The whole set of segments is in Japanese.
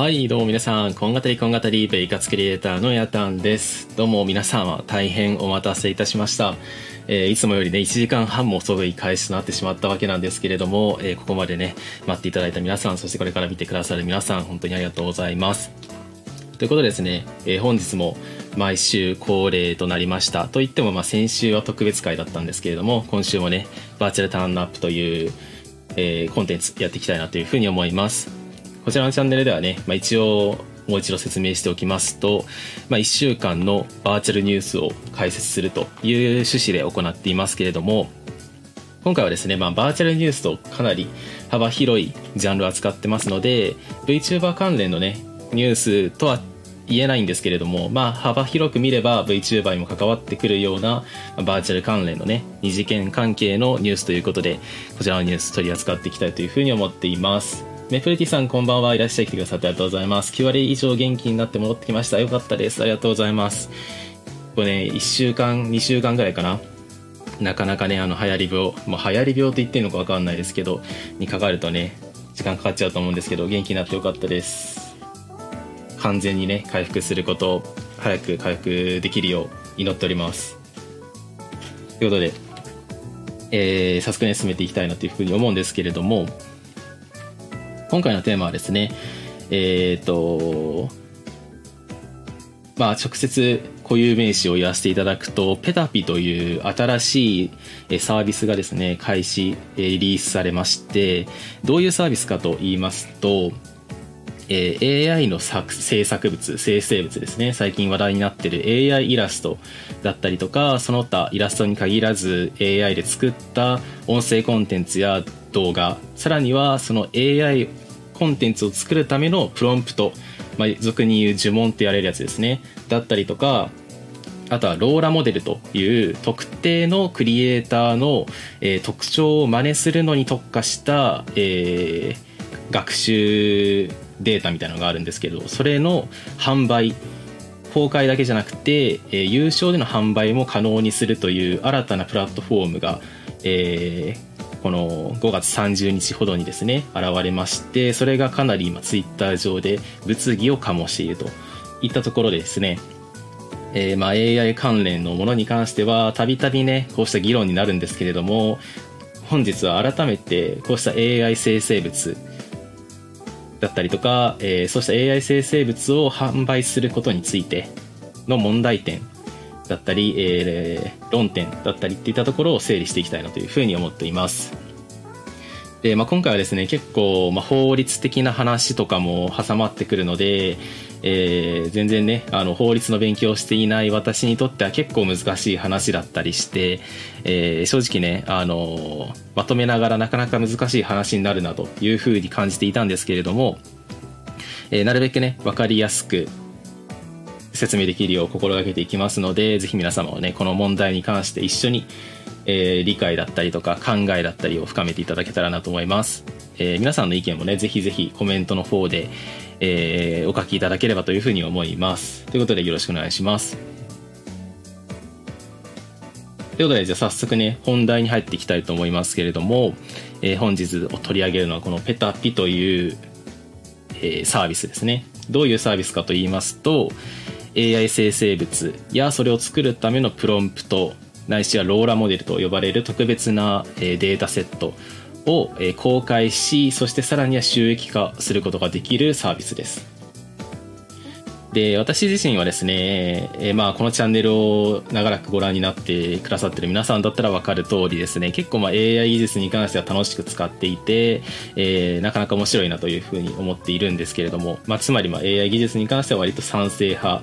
はい、どうも皆さん、こんがたりこんがたり、ベイカツクリエイターのヤタンです。どうも皆様、大変お待たせいたしました。えーいつもよりね、1時間半も遅い開始となってしまったわけなんですけれども、えーここまでね、待っていただいた皆さん、そしてこれから見てくださる皆さん、本当にありがとうございます。ということでですね、えー本日も毎週恒例となりました。といっても、まあ、先週は特別会だったんですけれども、今週もね、バーチャルターンアップという、えコンテンツやっていきたいなというふうに思います。こちらのチャンネルではね、まあ、一応もう一度説明しておきますと、まあ、1週間のバーチャルニュースを解説するという趣旨で行っていますけれども、今回はですね、まあ、バーチャルニュースとかなり幅広いジャンルを扱ってますので VTuber 関連のねニュースとは言えないんですけれども、まあ、幅広く見れば VTuber にも関わってくるようなバーチャル関連のね二次元関係のニュースということでこちらのニュース取り扱っていきたいというふうに思っています。メプルティさんこんばんはいらっしゃい来てくださってありがとうございます。9割以上元気になって戻ってきました。よかったです。ありがとうございます。これね1週間2週間ぐらいかな。なかなかねあの流行り病、まあ、流行り病って言ってるのか分かんないですけどにかかるとね時間かかっちゃうと思うんですけど元気になってよかったです。完全にね回復することを早く回復できるよう祈っております。ということで、えー早速ね進めていきたいなというふうに思うんですけれども今回のテーマはですねえっ、とまあ、直接固有名詞を言わせていただくと、ペタピという新しいサービスがですね、開始、リリースされまして、どういうサービスかと言いますと、えー AI の作制作物、生成物ですね。最近話題になってる AI イラストだったりとか、その他イラストに限らず AI で作った音声コンテンツや動画、さらにはその AI コンテンツを作るためのプロンプト、まあ、俗に言う呪文って言われるやつですね。だったりとか、あとはローラモデルという特定のクリエイターの、えー特徴を真似するのに特化した、えー学習データみたいなのがあるんですけどそれの販売公開だけじゃなくて、えー有償での販売も可能にするという新たなプラットフォームが、えーこの5月30日ほどにですね現れましてそれがかなり今ツイッター上で物議を醸しているといったところでですねえーまあ AI 関連のものに関してはたびたびねこうした議論になるんですけれども本日は改めてこうした AI 生成物だったりとか、えーそうした AI 生成物を販売することについての問題点だったり、えー論点だったりっていったところを整理していきたいなというふうに思っています。で、まあ、今回はですね結構、まあ、法律的な話とかも挟まってくるので、えー全然ねあの法律の勉強をしていない私にとっては結構難しい話だったりして、えー正直ねあのまとめながらなかなか難しい話になるなというふうに感じていたんですけれども、えーなるべくね分かりやすく説明できるよう心がけていきますのでぜひ皆様はねこの問題に関して一緒に、え理解だったりとか考えだったりを深めていただけたらなと思います、え皆さんの意見もねぜひぜひコメントの方で、えーお書きいただければというふうに思います。ということでよろしくお願いします。ということでじゃあ早速ね本題に入っていきたいと思いますけれども、えー本日取り上げるのはこのペタピというえーサービスですね。どういうサービスかと言いますと AI 生成物やそれを作るためのプロンプトないしはローラモデルと呼ばれる特別な、えデータセットを、え公開しそしてさらには収益化することができるサービスです。で私自身はですね、えまあ、このチャンネルを長らくご覧になってくださってる皆さんだったら分かる通りですね結構ま AI 技術に関しては楽しく使っていて、えーなかなか面白いなというふうに思っているんですけれども、まあ、つまりま AI 技術に関しては割と賛成派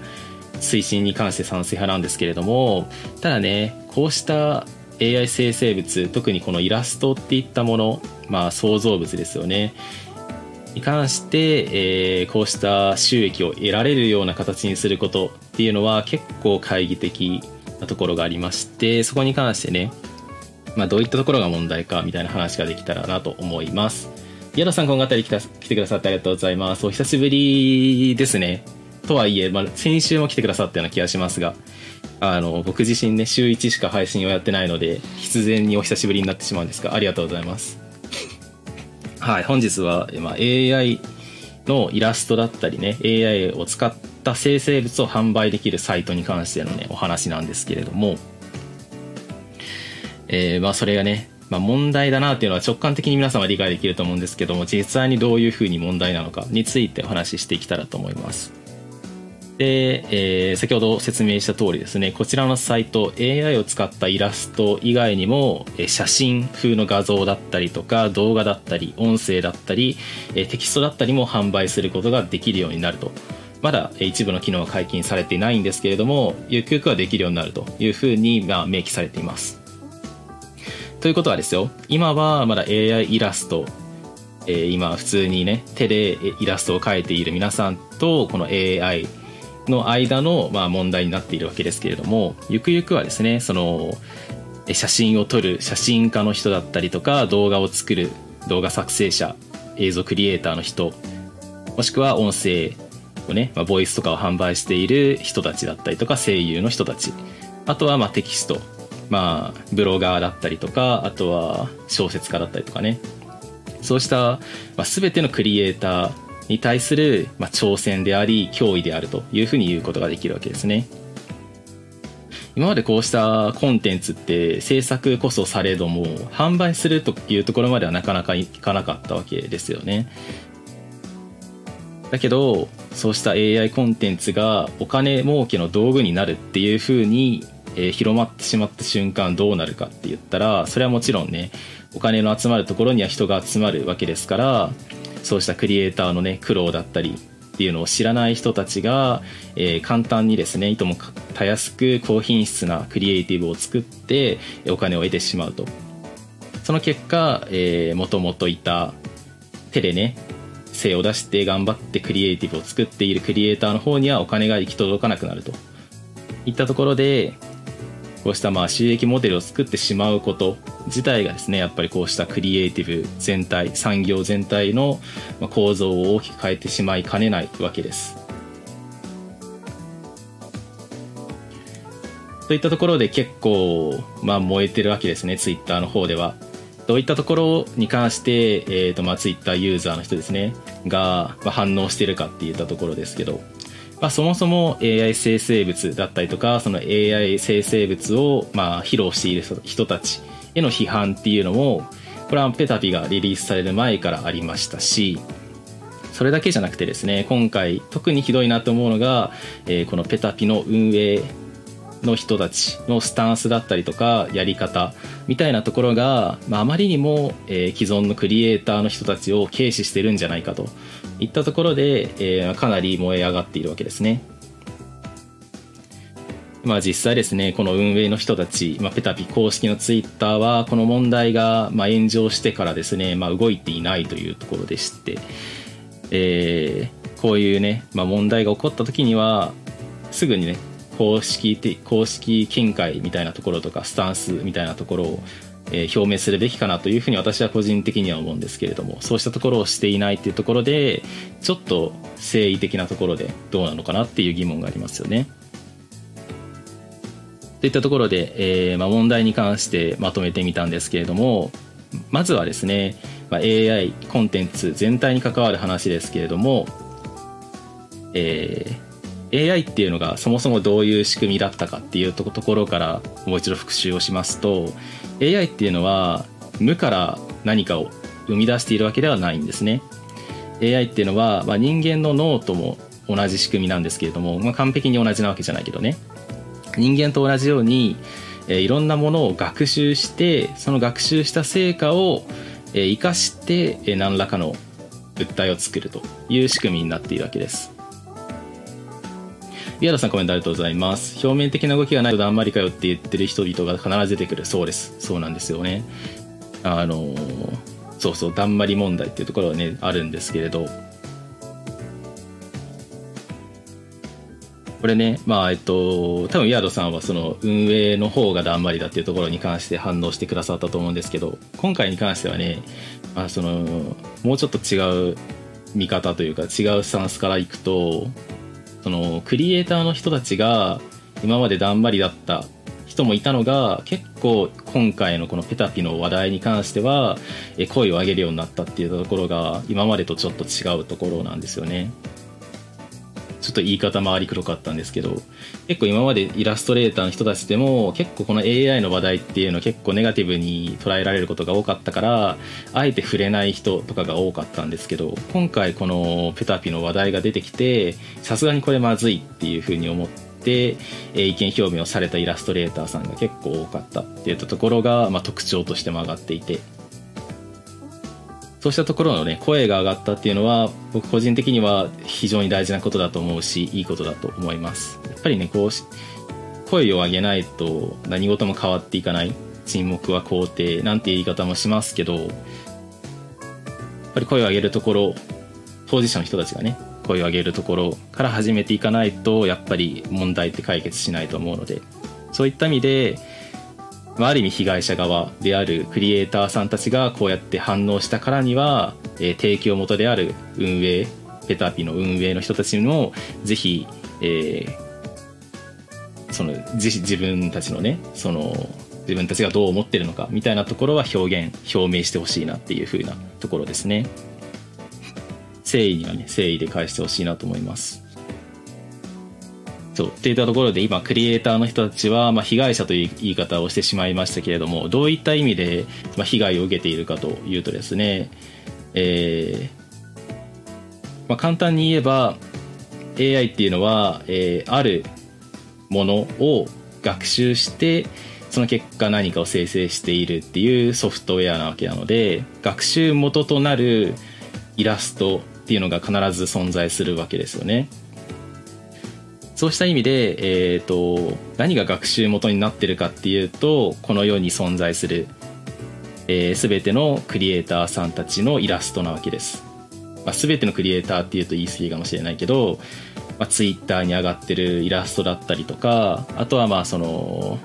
推進に関して賛成派なんですけれどもただねこうした AI 生成物特にこのイラストっていったものまあ創造物ですよね。に関して、えーこうした収益を得られるような形にすることっていうのは結構懐疑的なところがありましてそこに関してね、まあ、どういったところが問題かみたいな話ができたらなと思います。矢田さん今後あたり来た来てくださってありがとうございます。お久しぶりですね。とはいえ、まあ、先週も来てくださったような気がしますがあの僕自身ね週1しか配信をやってないので必然にお久しぶりになってしまうんですがありがとうございます はい本日は、まあ、AI のイラストだったりね AI を使った生成物を販売できるサイトに関してのねお話なんですけれども、えー、まあそれがね、まあ、問題だなっていうのは直感的に皆さんは理解できると思うんですけども実際にどういうふうに問題なのかについてお話ししていけたらと思います。で、えー、先ほど説明した通りですねこちらのサイト AI を使ったイラスト以外にも写真風の画像だったりとか動画だったり音声だったりテキストだったりも販売することができるようになると。まだ一部の機能は解禁されていないんですけれどもゆくゆくはできるようになるというふうにまあ明記されています。ということはですよ今はまだ AI イラストえ今普通にね手でイラストを描いている皆さんとこの AI の間の、まあ、問題になっているわけですけれどもゆくゆくはですねその写真を撮る写真家の人だったりとか動画を作る動画作成者映像クリエイターの人もしくは音声をね、まあ、ボイスとかを販売している人たちだったりとか声優の人たちあとはまあテキストまあブロガーだったりとかあとは小説家だったりとかね。そうした、まあ、全てのクリエイターに対する、まあ、挑戦であり脅威であるというふうに言うことができるわけですね。今までこうしたコンテンツって制作こそされども販売するというところまではなかなかいかなかったわけですよね。だけどそうした AI コンテンツがお金儲けの道具になるっていうふうに、え、広まってしまった瞬間どうなるかって言ったらそれはもちろんねお金の集まるところには人が集まるわけですからそうしたクリエイターのね苦労だったりっていうのを知らない人たちが、えー、簡単にですねいともたやすく高品質なクリエイティブを作ってお金を得てしまうと。その結果、えー、もともといた手でね精を出して頑張ってクリエイティブを作っているクリエイターの方にはお金が行き届かなくなると。いったところでこうしたまあ収益モデルを作ってしまうこと自体がですねやっぱりこうしたクリエイティブ全体産業全体の構造を大きく変えてしまいかねないわけです。といったところで結構、まあ、燃えてるわけですねツイッターの方では。どういったところに関して、えーとまあ、ツイッターユーザーの人ですねが、まあ、反応してるかっていったところですけどまあ、そもそも AI 生成物だったりとかその AI 生成物をまあ披露している人たちへの批判っていうのもこれはペタピがリリースされる前からありましたしそれだけじゃなくてですね今回特にひどいなと思うのが、えー、このペタピの運営の人たちのスタンスだったりとかやり方みたいなところが、まあ、まりにも、え、既存のクリエイターの人たちを軽視してるんじゃないかといったところで、えー、かなり燃え上がっているわけですね。まあ実際ですね、この運営の人たち、まあ、ペタピ公式のツイッターは、この問題がまあ炎上してからですね、まあ、動いていないというところでして、えー、こういうね、まあ、問題が起こった時には、すぐにね、公式公式見解みたいなところとかスタンスみたいなところを、えー、表明するべきかなというふうに私は個人的には思うんですけれどもそうしたところをしていないっていうところでちょっと誠意的なところでどうなのかなっていう疑問がありますよね。といったところで、えーまあ、問題に関してまとめてみたんですけれどもまずはですね、まあ、AI コンテンツ全体に関わる話ですけれども、えー、AI っていうのがそもそもどういう仕組みだったかっていうところからもう一度復習をしますと AI っていうのは無から何かを生み出しているわけではないんですね。AI っていうのは、まあ、人間の脳とも同じ仕組みなんですけれども、まあ、完璧に同じなわけじゃないけどね。人間と同じように、え、いろんなものを学習してその学習した成果を、え、生かして、え、何らかの物体を作るという仕組みになっているわけです。リアルさんコメントありがとうございます。表面的な動きがないとだんまりかよって言ってる人々が必ず出てくる。そうです。そうなんですよね。あの、そうそう、だんまり問題っていうところはね、あるんですけれど、これね、まあ、えっと、多分ヤードさんはその運営の方がだんまりだっていうところに関して反応してくださったと思うんですけど、今回に関してはね、まあ、その、もうちょっと違う見方というか違うスタンスからいくと、そのクリエイターの人たちが今までだんまりだった人もいたのが結構今回のこのペタピの話題に関しては声を上げるようになったっていうところが今までとちょっと違うところなんですよね。ちょっと言い方回りくどかったんですけど結構今までイラストレーターの人たちでも結構この AI の話題っていうの結構ネガティブに捉えられることが多かったからあえて触れない人とかが多かったんですけど今回このペタピの話題が出てきてさすがにこれまずいっていうふうに思って意見表明をされたイラストレーターさんが結構多かったっていったところが、まあ、特徴としても上がっていて。そうしたところのね声が上がったっていうのは僕個人的には非常に大事なことだと思うしいいことだと思います。やっぱりねこう声を上げないと何事も変わっていかない。沈黙は肯定。なんて言い方もしますけどやっぱり声を上げるところ当事者の人たちがね声を上げるところから始めていかないとやっぱり問題って解決しないと思うのでそういった意味でまあ、ある意味被害者側であるクリエイターさんたちがこうやって反応したからには、えー、提供元である運営ペタピの運営の人たちにもぜひ、えー、その自分たちのねその自分たちがどう思ってるのかみたいなところは表現表明してほしいなっていう風なところですね。誠意にはね誠意で返してほしいなと思います。そうっていったところで今クリエイターの人たちは、まあ、被害者という言い方をしてしまいましたけれどもどういった意味で、まあ、被害を受けているかというとですね、えーまあ、簡単に言えば AI っていうのは、えー、あるものを学習してその結果何かを生成しているっていうソフトウェアなわけなので学習元となるイラストっていうのが必ず存在するわけですよね。そうした意味で、えーと、何が学習元になってるかっていうとこの世に存在する、えー、全てのクリエイターさんたちのイラストなわけです、まあ、全てのクリエイターっていうと言い過ぎかもしれないけど、まあ、Twitter に上がってるイラストだったりとかあとはまあその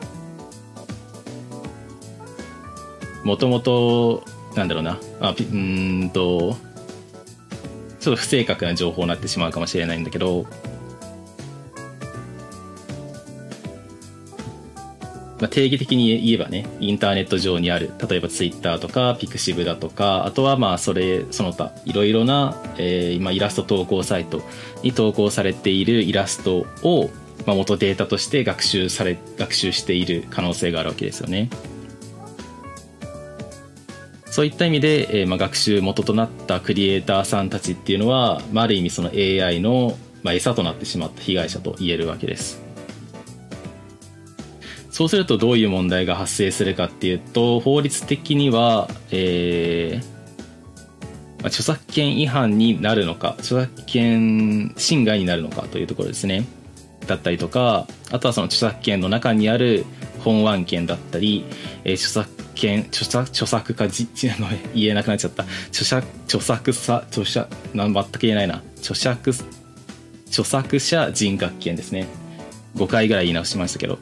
もともとなんだろうなあうんとちょっと不正確な情報になってしまうかもしれないんだけどまあ、定義的に言えばねインターネット上にある例えばツイッターとかピクシブだとかあとはまあそれその他いろいろな、えー、今イラスト投稿サイトに投稿されているイラストを、まあ、元データとして学習され学習している可能性があるわけですよね。そういった意味で、えー、まあ、学習元となったクリエイターさんたちっていうのは、まあ、ある意味その AI の、まあ、餌となってしまった被害者と言えるわけです。そうするとどういう問題が発生するかっていうと法律的には、えーまあ、著作権違反になるのか著作権侵害になるのかというところですね。だったりとかあとはその著作権の中にある本案権だったり、えー、著作権著作著作家じ 言えなくなっちゃった。著作著作者著者全く言えないな。著作著作者人格権ですね。5回ぐらい言い直しましたけど。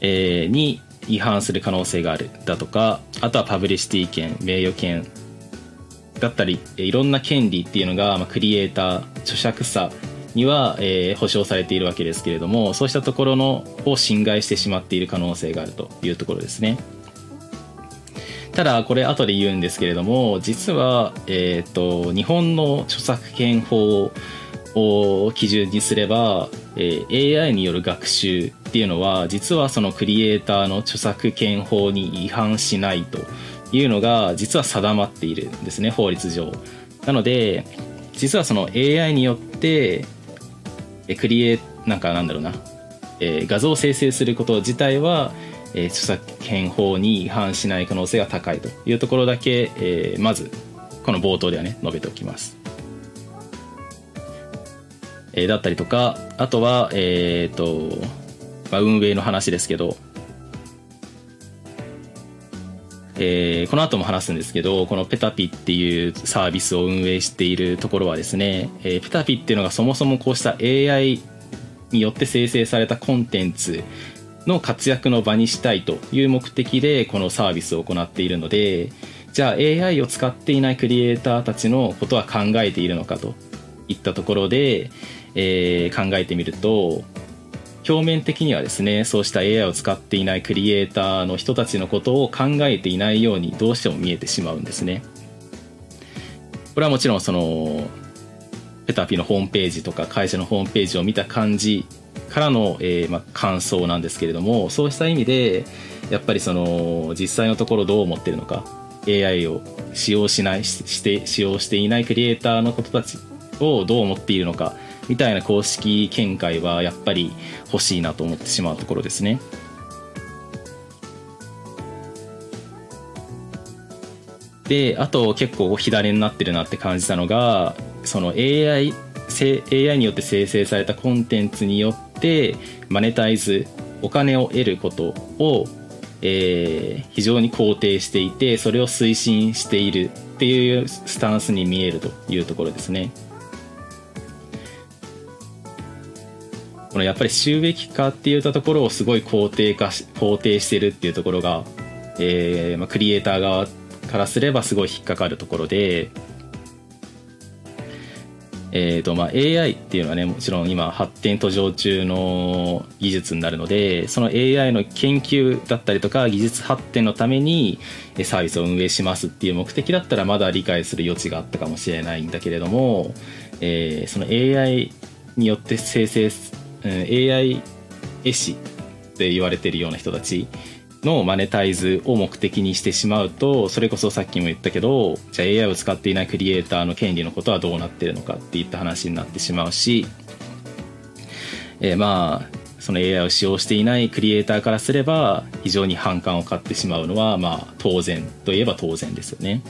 えー、に違反する可能性があるだとかあとはパブリシティ権名誉権だったりいろんな権利っていうのが、まあ、クリエイター著作者には、えー、保障されているわけですけれどもそうしたところのを侵害してしまっている可能性があるというところですね。ただこれ後で言うんですけれども実は、えーと、日本の著作権法を基準にすれば、えー、AI による学習っていうのは実はそのクリエイターの著作権法に違反しないというのが実は定まっているんですね法律上。なので実はその AI によってクリエイなんかなんだろうな、えー、画像を生成すること自体は、えー、著作権法に違反しない可能性が高いというところだけ、えー、まずこの冒頭ではね述べておきます。え、だったりとかあとはえっ、ー、とまあ、運営の話ですけど、えー、この後も話すんですけどこのペタピっていうサービスを運営しているところはですね、えー、ペタピっていうのがそもそもこうした AI によって生成されたコンテンツの活躍の場にしたいという目的でこのサービスを行っているのでじゃあ AI を使っていないクリエイターたちのことは考えているのかといったところで、えー、考えてみると表面的にはですねそうした AI を使っていないクリエイターの人たちのことを考えていないようにどうしても見えてしまうんですね。これはもちろんそのペタピのホームページとか会社のホームページを見た感じからの、えー、まあ、感想なんですけれどもそうした意味でやっぱりその実際のところどう思ってるのか AI を使用しないして使用していないクリエイターのことたちをどう思っているのかみたいな公式見解はやっぱり欲しいなと思ってしまうところですね。であと結構火種になってるなって感じたのがその AI, AI によって生成されたコンテンツによってマネタイズお金を得ることを、えー、非常に肯定していてそれを推進しているっていうスタンスに見えるというところですね。このやっぱり収益化っていったところをすごい肯定化し肯定してるっていうところが、えーまあ、クリエイター側からすればすごい引っかかるところで、えーとまあ、AI っていうのはねもちろん今発展途上中の技術になるのでその AI の研究だったりとか技術発展のためにサービスを運営しますっていう目的だったらまだ理解する余地があったかもしれないんだけれども、えー、その AI によって生成うん AI 絵師って言われてるような人たちのマネタイズを目的にしてしまうとそれこそさっきも言ったけどじゃあ AI を使っていないクリエイターの権利のことはどうなってるのかっていった話になってしまうし、えー、まあその AI を使用していないクリエイターからすれば非常に反感を買ってしまうのはまあ当然といえば当然ですよね。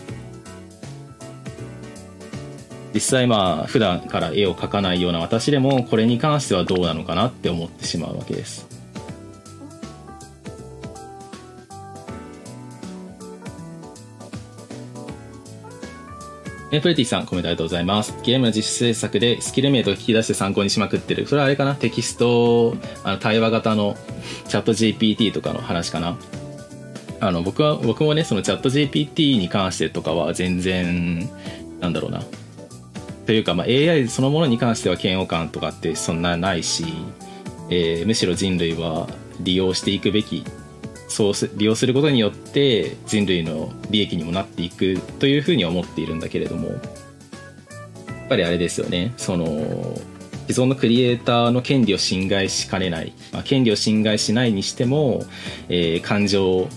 実際まあ普段から絵を描かないような私でもこれに関してはどうなのかなって思ってしまうわけです。えプレティさん、コメントありがとうございます。ゲームの実施制作でスキルメイトを聞き出して参考にしまくってる。それはあれかな？テキスト、あの対話型のチャット GPT とかの話かな？あの、僕は、僕もね、そのチャット GPT に関してとかは全然、なんだろうな。というか、まあ、AI そのものに関しては嫌悪感とかってそんなないし、えー、むしろ人類は利用していくべきそう利用することによって人類の利益にもなっていくというふうには思っているんだけれどもやっぱりあれですよね。その既存のクリエイターの権利を侵害しかねない、まあ、権利を侵害しないにしても、えー、感情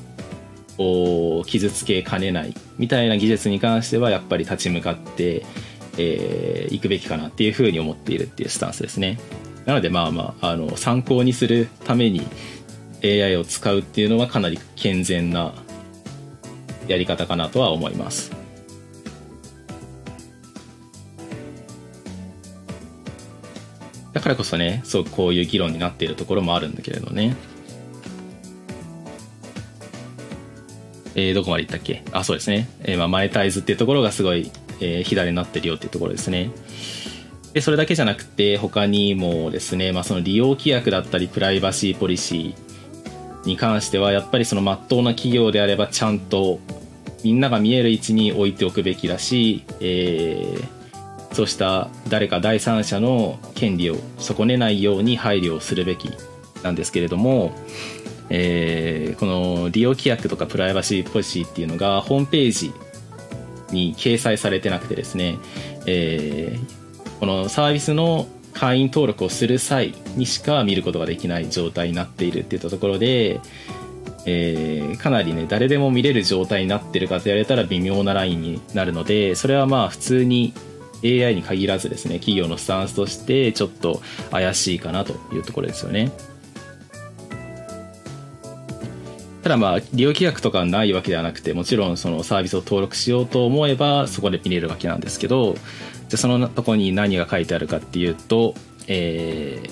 を傷つけかねない。みたいな技術に関してはやっぱり立ち向かってえー、行くべきかなっていうふうに思っているっていうスタンスですね。なのでまあまああの参考にするために AI を使うっていうのはかなり健全なやり方かなとは思います。だからこそね、そうこういう議論になっているところもあるんだけれどね。えー、どこまでいったっけ？あ、そうですね。えー、まあ、マネタイズっていうところがすごいえー、左になってるよっていうところですね。で、それだけじゃなくて、他にもですね、まあ、その利用規約だったり、プライバシーポリシーに関しては、やっぱりその真っ当な企業であれば、ちゃんとみんなが見える位置に置いておくべきだし、えー、そうした誰か第三者の権利を損ねないように配慮をするべきなんですけれども、えー、この利用規約とかプライバシーポリシーっていうのがホームページに掲載されてなくてですね、えー、このサービスの会員登録をする際にしか見ることができない状態になっているっていったところで、えー、かなりね誰でも見れる状態になってるかと言われたら微妙なラインになるのでそれはまあ普通に AI に限らずですね企業のスタンスとしてちょっと怪しいかなというところですよね。ただまあ利用規約とかないわけではなくてもちろんそのサービスを登録しようと思えばそこで見れるわけなんですけどじゃそのとこに何が書いてあるかっていうと、えー、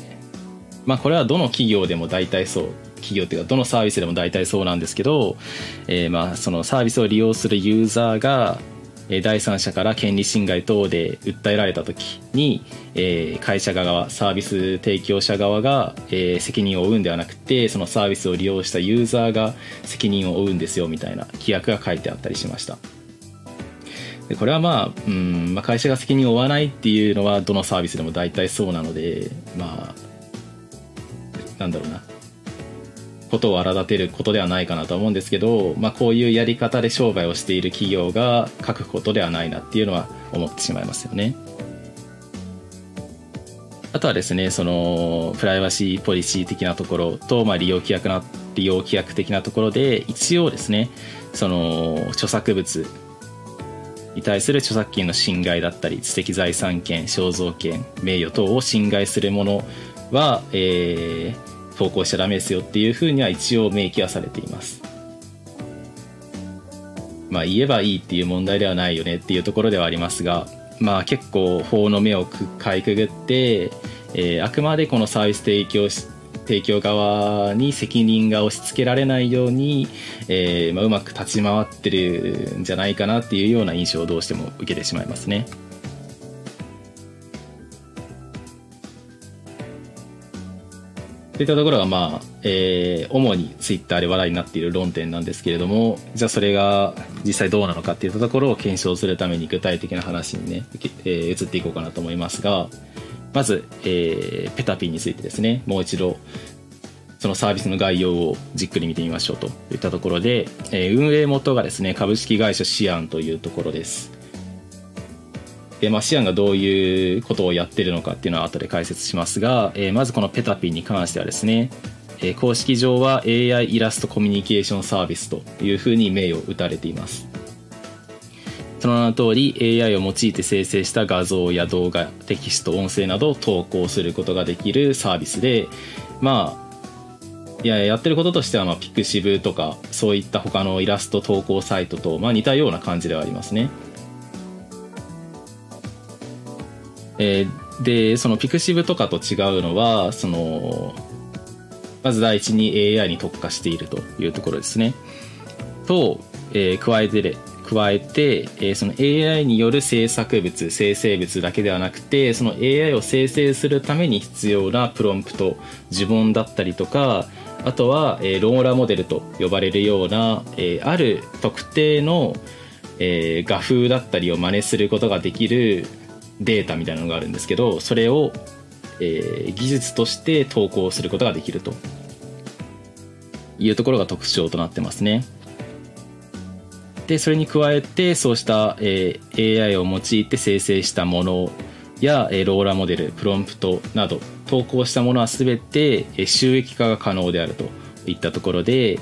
まあこれはどの企業でも大体そう企業っていうかどのサービスでも大体そうなんですけど、えー、まあそのサービスを利用するユーザーが第三者から権利侵害等で訴えられた時に、え、会社側サービス提供者側が、え、責任を負うんではなくてそのサービスを利用したユーザーが責任を負うんですよみたいな規約が書いてあったりしました。でこれはまあうん、まあ、会社が責任を負わないっていうのはどのサービスでも大体そうなのでまあなんだろうな。ことを荒立てることではないかなと思うんですけど、まあ、こういうやり方で商売をしている企業が書くことではないなっていうのは思ってしまいますよね。あとはですねそのプライバシーポリシー的なところと、まあ、利用規約な利用規約的なところで一応ですねその著作物に対する著作権の侵害だったり知的財産権肖像権名誉等を侵害するものは、えー、投稿しちゃダメですよっていうふうには一応明記はされていますまあ言えばいいっていう問題ではないよねっていうところではありますがまあ結構法の目をかいくぐって、えー、あくまでこのサービス提供し提供側に責任が押し付けられないように、えーまあ、うまく立ち回ってるんじゃないかなっていうような印象をどうしても受けてしまいますね。といったところが、まあ、えー、主にツイッターで話題になっている論点なんですけれども、じゃあそれが実際どうなのかっていったところを検証するために具体的な話にね、えー、移っていこうかなと思いますが、まず、えー、ペタピンについてですね、もう一度、そのサービスの概要をじっくり見てみましょうといったところで、えー、運営元がですね、株式会社シアンというところです。で、まあ、シアンがどういうことをやってるのかっていうのは後で解説しますが、え、まずこのペタピンに関してはですね、え、公式上は AI イラストコミュニケーションサービスというふうに名を打たれています。その名の通り AI を用いて生成した画像や動画テキスト音声などを投稿することができるサービスでまあいややってることとしては、まあ、 pixiv とかそういった他のイラスト投稿サイトと、まあ、似たような感じではありますね。えー、でその pixiv とかと違うのはそのまず第一に AI に特化しているというところですね。と、えー、加えて加えて、えー、その AI による制作物生成物だけではなくてその AI を生成するために必要なプロンプト呪文だったりとかあとは、えー、ローラモデルと呼ばれるような、えー、ある特定の、えー、画風だったりを真似することができるデータみたいなのがあるんですけどそれを、えー、技術として投稿することができるというところが特徴となってますね。でそれに加えてそうした、えー、AI を用いて生成したものや、えー、 LoRA モデルプロンプトなど投稿したものは全て、えー、収益化が可能であるといったところで、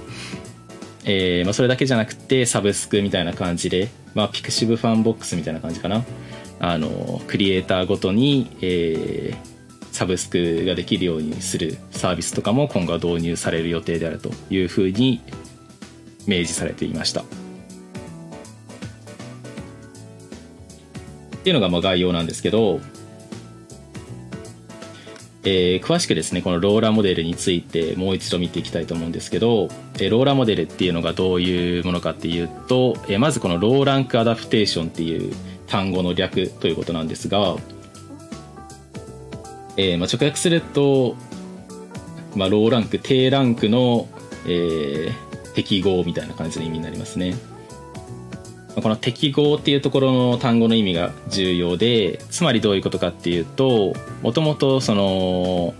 えーまあ、それだけじゃなくてサブスクみたいな感じで、まあ、 pixivFANBOX みたいな感じかなあのクリエイターごとに、えー、サブスクができるようにするサービスとかも今後は導入される予定であるというふうに明示されていました。っていうのがまあ概要なんですけど、えー、詳しくですねこのローラーモデルについてもう一度見ていきたいと思うんですけど、えー、ローラモデルっていうのがどういうものかっていうと、えー、まずこのローランクアダプテーションっていう単語の略ということなんですが、えーまあ、直訳すると、まあ、 Low-Rank 低ランクの、えー、適合みたいな感じの意味になりますね。この適合っていうところの単語の意味が重要でつまりどういうことかっていうともともとその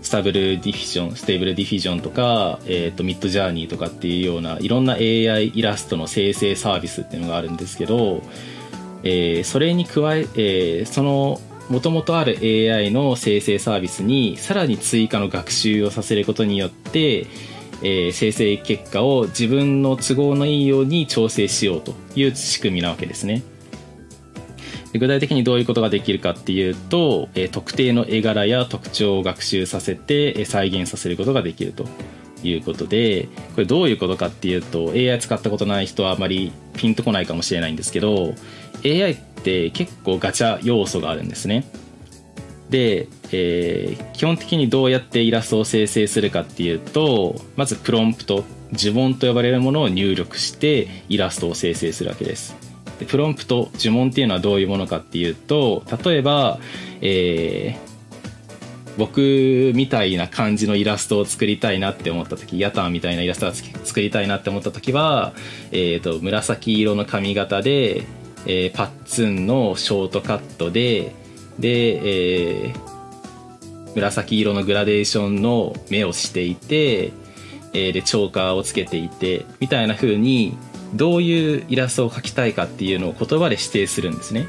Stable Diffusion Stable Diffusion とか、えー、と Midjourney とかっていうようないろんな AI イラストの生成サービスっていうのがあるんですけど、えー、それに加ええー、そのもともとある AI の生成サービスにさらに追加の学習をさせることによってえー、生成結果を自分の都合のいいように調整しようという仕組みなわけですね。具体的にどういうことができるかっていうと、えー、特定の絵柄や特徴を学習させて、え、再現させることができるということでこれどういうことかっていうと AI 使ったことない人はあまりピンとこないかもしれないんですけど AI って結構ガチャ要素があるんですね。で、えー、基本的にどうやってイラストを生成するかっていうとまずプロンプト呪文と呼ばれるものを入力してイラストを生成するわけですでプロンプト呪文っていうのはどういうものかっていうと例えば、えー僕みたいな感じのイラストを作りたいなって思った時ヤタンみたいなイラストを作りたいなって思った時は、えーと、紫色の髪型で、えー、パッツンのショートカットでで、えー、紫色のグラデーションの目をしていて、えー、でチョーカーをつけていてみたいな風にどういうイラストを描きたいかっていうのを言葉で指定するんですね。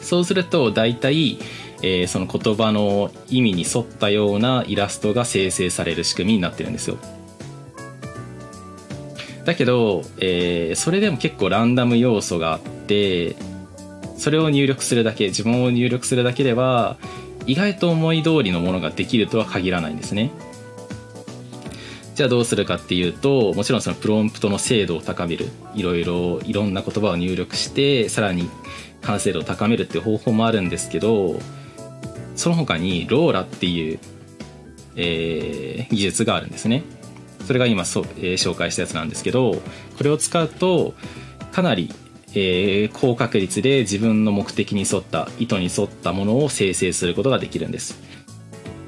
そうすると大体、えー、その言葉の意味に沿ったようなイラストが生成される仕組みになってるんですよ。だけど、えー、それでも結構ランダム要素があってそれを入力するだけ自分を入力するだけでは意外と思い通りのものができるとは限らないんですね。じゃあどうするかっていうともちろんそのプロンプトの精度を高めるいろいろいろんな言葉を入力してさらに完成度を高めるっていう方法もあるんですけどその他にローラっていう、えー、技術があるんですね。それが今そ、えー、紹介したやつなんですけどこれを使うとかなり、えー、高確率で自分の目的に沿った意図に沿ったものを生成することができるんです。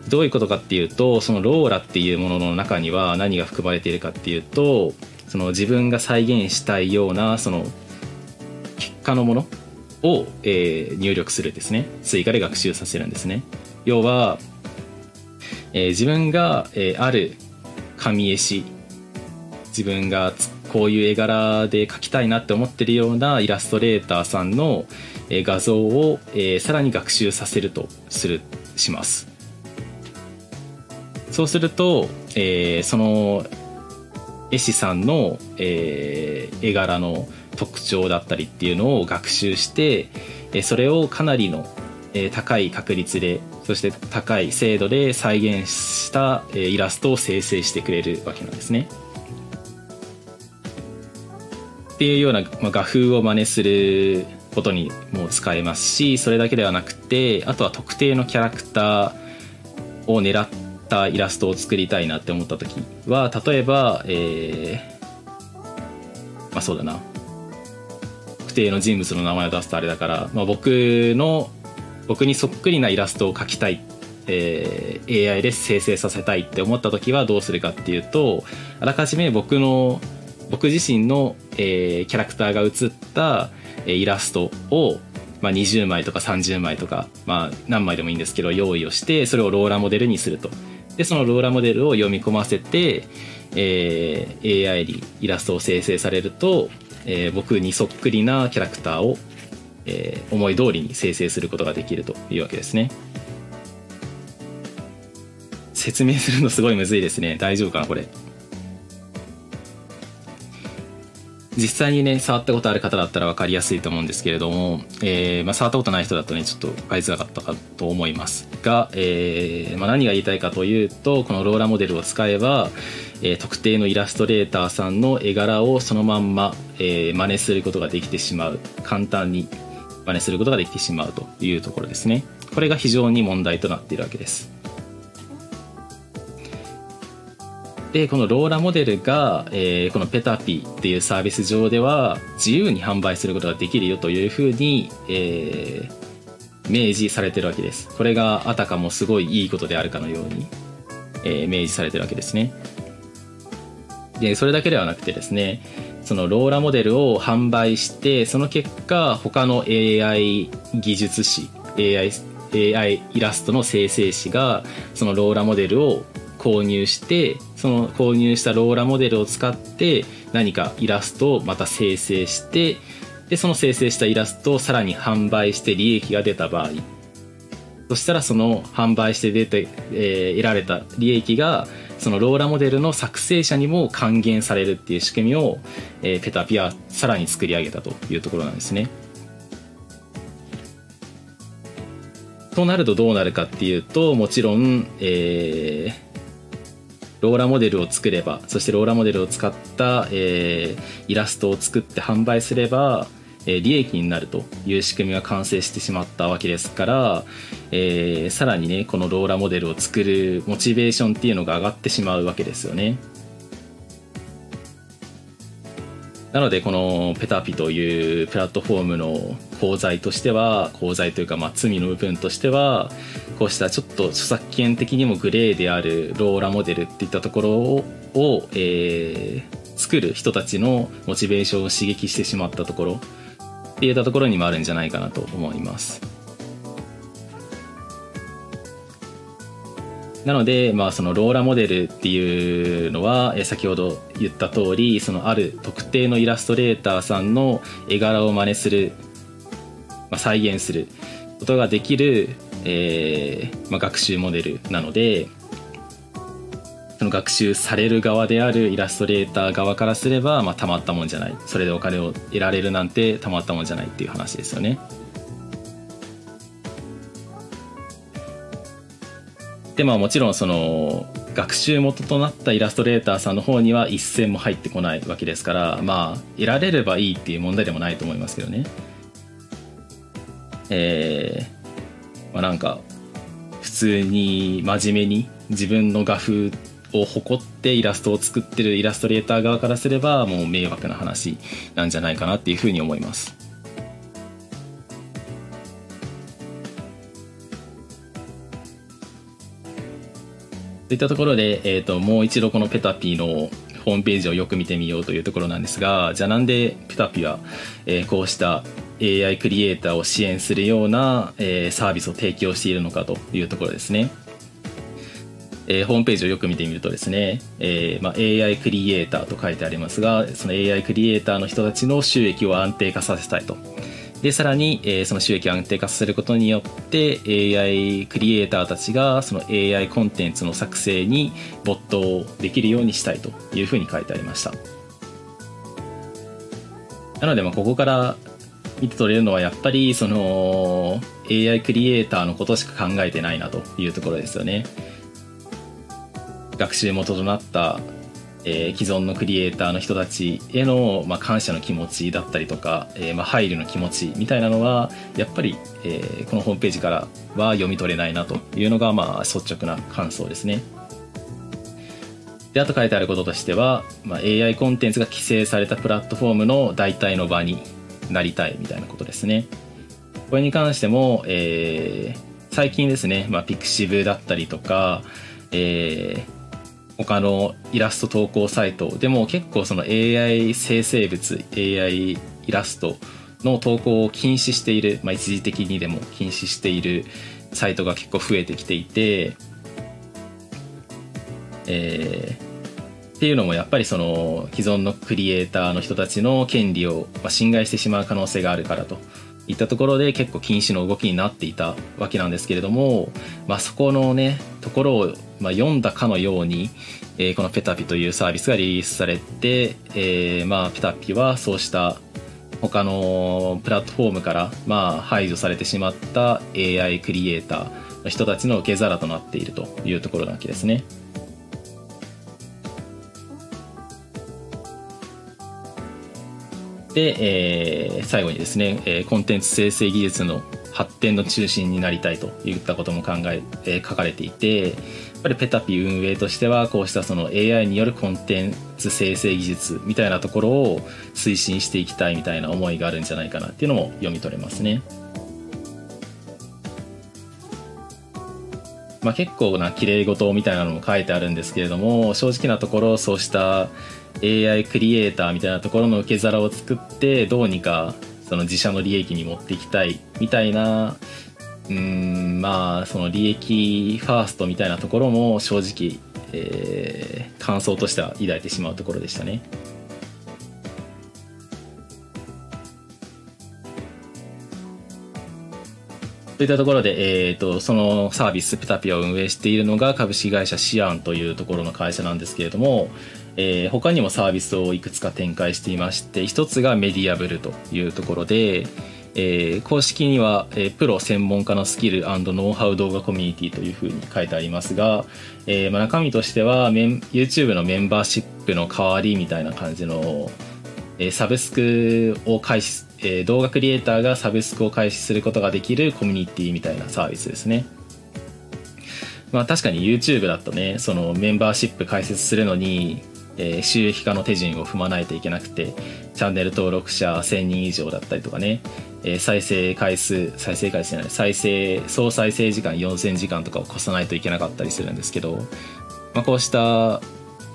どういうことかっていうとそのローラっていうものの中には何が含まれているかっていうとその自分が再現したいようなその結果のものを、えー、入力するですね。追加で学習させるんですね。要は、えー、自分が、えー、ある紙絵師。自分がこういう絵柄で描きたいなって思ってるようなイラストレーターさんの画像を、えー、さらに学習させるとするします。そうすると、えー、その絵師さんの、えー、絵柄の特徴だったりっていうのを学習して、それをかなりの、え高い確率でそして高い精度で再現した、えイラストを生成してくれるわけなんですね。っていうような、まあ、画風を真似することにも使えますしそれだけではなくてあとは特定のキャラクターを狙ったイラストを作りたいなって思った時は例えば、えー、まあそうだな特定の人物の名前を出すとあれだから、まあ、僕の僕にそっくりなイラストを描きたい、えー、AI で生成させたいって思った時はどうするかっていうとあらかじめ僕の僕自身の、えー、キャラクターが写った、えー、イラストをまあ、20枚とか30枚とか、まあ、何枚でもいいんですけど用意をしてそれをローラーモデルにすると。でそのローラーモデルを読み込ませて、えー、AI にイラストを生成されると、えー、僕にそっくりなキャラクターを、えー、思い通りに生成することができるというわけですね。説明するのすごいむずいですね。大丈夫かなこれ。実際にね触ったことある方だったら分かりやすいと思うんですけれども、えーまあ、触ったことない人だとねちょっと分かりづらかったかと思います。が、えーまあ、何が言いたいかというとこのローラモデルを使えば、えー、特定のイラストレーターさんの絵柄をそのまんま、えー、真似することができてしまう。簡単に真似することができてしまうというところですね。これが非常に問題となっているわけです。でこのローラモデルが、えー、このペタピっていうサービス上では自由に販売することができるよというふうに、えー、明示されてるわけです。これがあたかもすごいいいことであるかのように、えー、明示されてるわけですね。でそれだけではなくてですねそのローラモデルを販売してその結果他の AI 技術士 AI, AI イラストの生成士がそのローラモデルを購入してその購入したローラモデルを使って何かイラストをまた生成してでその生成したイラストをさらに販売して利益が出た場合そしたらその販売して出て、えー、得られた利益がそのローラモデルの作成者にも還元されるっていう仕組みを、えー、ペタピはさらに作り上げたというところなんですね。となるとどうなるかっていうともちろん、えー、ローラモデルを作ればそしてローラモデルを使った、えー、イラストを作って販売すれば、え、利益になるという仕組みが完成してしまったわけですから、えー、さらにねこのローラモデルを作るモチベーションっていうのが上がってしまうわけですよね。なのでこのペタピというプラットフォームの功罪としては功罪というかまあ罪の部分としてはこうしたちょっと著作権的にもグレーであるローラモデルっていったところを、えー、作る人たちのモチベーションを刺激してしまったところっていったところにもあるんじゃないかなと思います。なので、まあ、そのローラモデルっていうのは、え先ほど言った通りそのある特定のイラストレーターさんの絵柄を真似する、まあ、再現することができる、えーまあ、学習モデルなのでその学習される側であるイラストレーター側からすれば、まあ、たまったもんじゃないそれでお金を得られるなんてたまったもんじゃないっていう話ですよね。でまあもちろんその学習元となったイラストレーターさんの方には一銭も入ってこないわけですからまあ得られればいいっていう問題でもないと思いますけどねえー、まあなんか普通に真面目に自分の画風を誇ってイラストを作ってるイラストレーター側からすればもう迷惑な話なんじゃないかなっていうふうに思いますといったところで、えーと、もう一度このペタピーのホームページをよく見てみようというところなんですがじゃあなんでペタピは、えー、こうした AI クリエイターを支援するような、えー、サービスを提供しているのかというところですね。えー、ホームページをよく見てみるとですね、えーまあ、AI クリエイターと書いてありますがその AI クリエイターの人たちの収益を安定化させたいと。でさらに、えー、その収益を安定化させることによって AI クリエイターたちがその AI コンテンツの作成に没頭できるようにしたいというふうに書いてありました。なのでまあここから見て取れるのはやっぱりその AI クリエイターのことしか考えてないなというところですよね。学習元となったえー、既存のクリエイターの人たちへの、まあ、感謝の気持ちだったりとか、えーまあ、配慮の気持ちみたいなのはやっぱり、えー、このホームページからは読み取れないなというのが、まあ、率直な感想ですね。であと書いてあることとしては、まあ、AI コンテンツが規制されたプラットフォームの代替の場になりたいみたいなことですね。これに関しても、えー、最近ですね、まあ、ピクシブだったりとか、えー、他のイラスト投稿サイトでも結構その AI 生成物 AI イラストの投稿を禁止している、まあ、一時的にでも禁止しているサイトが結構増えてきていて、えー、っていうのもやっぱりその既存のクリエイターの人たちの権利を侵害してしまう可能性があるからと。いったところで結構禁止の動きになっていたわけなんですけれども、まあ、そこのねところをま、読んだかのように、えー、このペタピというサービスがリリースされて、えー、まあペタピはそうした他のプラットフォームからまあ排除されてしまった AI クリエイターの人たちの受け皿となっているというところなわけですね。で、えー、最後にですね、えー、コンテンツ生成技術の発展の中心になりたいといったことも考え、えー、書かれていてやっ、ぱりペタピ運営としてはこうしたその AI によるコンテンツ生成技術みたいなところを推進していきたいみたいな思いがあるんじゃないかなっていうのも読み取れますね。まあ、結構な綺麗事みたいなのも書いてあるんですけれども正直なところそうした AI クリエイターみたいなところの受け皿を作ってどうにかその自社の利益に持っていきたいみたいなうんまあその利益ファーストみたいなところも正直、えー、感想としては抱いてしまうところでしたね。といったところで、えーと、そのサービスペタピアを運営しているのが株式会社シアンというところの会社なんですけれども、えー、他にもサービスをいくつか展開していまして一つがメディアブルというところで、えー、公式には、えー、プロ専門家のスキルノウハウ動画コミュニティというふうに書いてありますが、えーまあ、中身としてはメン YouTube のメンバーシップの代わりみたいな感じの、えー、サブスクを開始、えー、動画クリエイターがサブスクを開始することができるコミュニティみたいなサービスですね。まあ確かに YouTube だとねそのメンバーシップ開設するのにえー、収益化の手順を踏まないといけなくてチャンネル登録者1000人以上だったりとかね、えー、再生回数再生回数じゃない再生総再生時間4000時間とかを越さないといけなかったりするんですけど、まあ、こうした、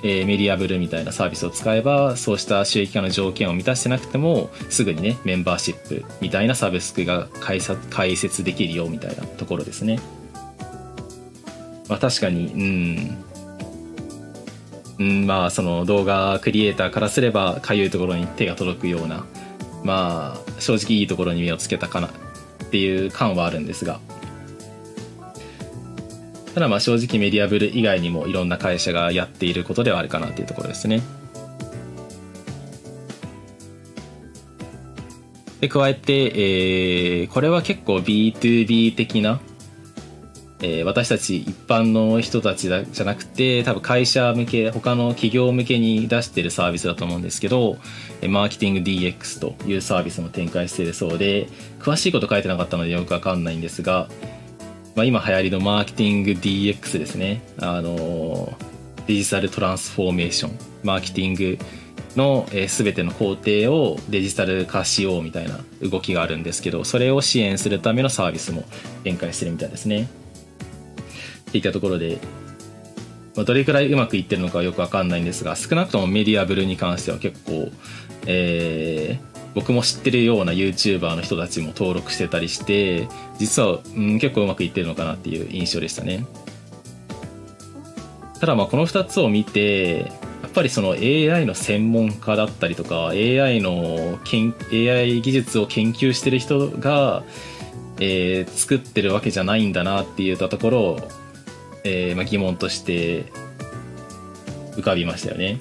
えー、メディアブルみたいなサービスを使えばそうした収益化の条件を満たしてなくてもすぐにねメンバーシップみたいなサブスクが開設できるよみたいなところですね。まあ確かにうん、うん、まあその動画クリエイターからすればかゆいところに手が届くようなまあ正直いいところに目をつけたかなっていう感はあるんですがただまあ正直メディアブル以外にもいろんな会社がやっていることではあるかなっていうところですね。で、加えて、えー、これは結構 B2B 的な、えー、私たち一般の人たちだじゃなくて、多分会社向け、他の企業向けに出してるサービスだと思うんですけど、マーケティング DX というサービスも展開しているそうで、詳しいこと書いてなかったのでよくわかんないんですが、まあ、今流行りのマーケティング DX ですね。あの、デジタルトランスフォーメーション、マーケティングの、え、全ての工程をデジタル化しようみたいな動きがあるんですけどそれを支援するためのサービスも展開してるみたいですね。っていったところで、まあ、どれくらいうまくいってるのかよくわかんないんですが少なくともメディアブルに関しては結構、えー、僕も知ってるような YouTuber の人たちも登録してたりして実は、うん、結構うまくいってるのかなっていう印象でしたね。ただまあこの2つを見てやっぱりその AI の専門家だったりとか AI の研 AI 技術を研究してる人が、えー、作ってるわけじゃないんだなって言ったところ、えーまあ、疑問として浮かびましたよね。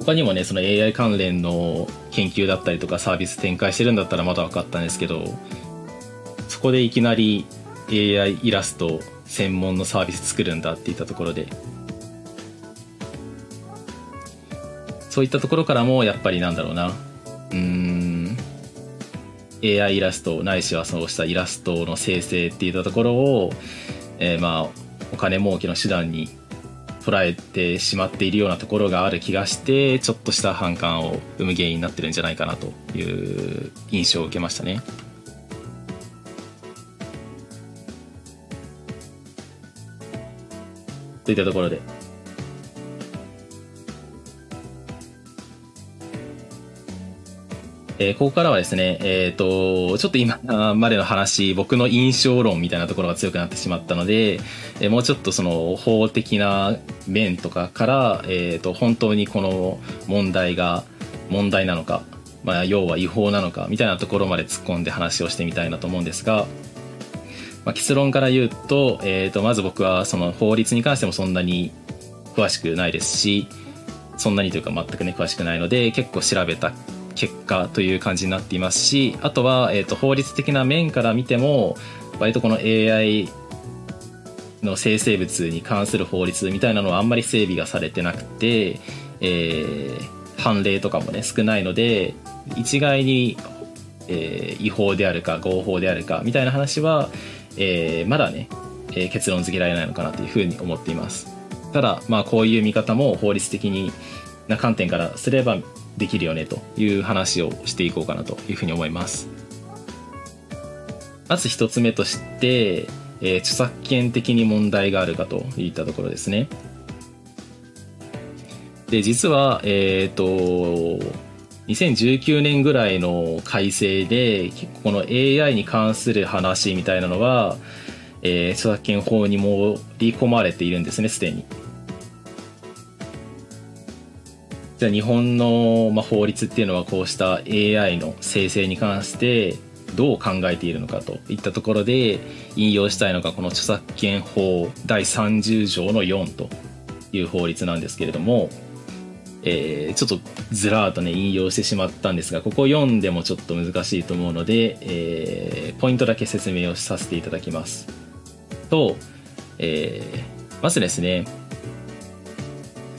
他にもねその AI 関連の研究だったりとかサービス展開してるんだったらまだ分かったんですけどそこでいきなり AI イラスト専門のサービス作るんだって言ったところでそういったところからもやっぱりなんだろうなうん AI イラストないしはそうしたイラストの生成っていったところを、えー、まあお金儲けの手段に捉えてしまっているようなところがある気がしてちょっとした反感を生む原因になってるんじゃないかなという印象を受けましたね。といったところで。えー、ここからはですね、えっ、ー、と、ちょっと今 までの話、僕の印象論みたいなところが強くなってしまったので、えー、もうちょっとその法的な面とかから、えっ、と、本当にこの問題が問題なのか、まあ、要は違法なのかみたいなところまで突っ込んで話をしてみたいなと思うんですが、まあ、結論から言うと,、えー、とまず僕はその法律に関してもそんなに詳しくないですしそんなにというか全くね詳しくないので結構調べた結果という感じになっていますしあとは、えー、と法律的な面から見ても割とこの AI の生成物に関する法律みたいなのはあんまり整備がされてなくて、えー、判例とかもね少ないので一概に、えー、違法であるか合法であるかみたいな話はえー、まだね、えー、結論付けられないのかなというふうに思っています。ただまあこういう見方も法律的にな観点からすればできるよねという話をしていこうかなというふうに思いますまず一つ目として、えー、著作権的に問題があるかといったところですねで実はえっ、ー、と2019年ぐらいの改正で結構この AI に関する話みたいなのは、えー、著作権法に盛り込まれているんですねすでに。じゃあ日本の、まあ、法律っていうのはこうした AI の生成に関してどう考えているのかといったところで引用したいのがこの著作権法第30条の4という法律なんですけれどもえー、ちょっとずらーっとね引用してしまったんですがここ読んでもちょっと難しいと思うので、えー、ポイントだけ説明をさせていただきますと、えー、まずですね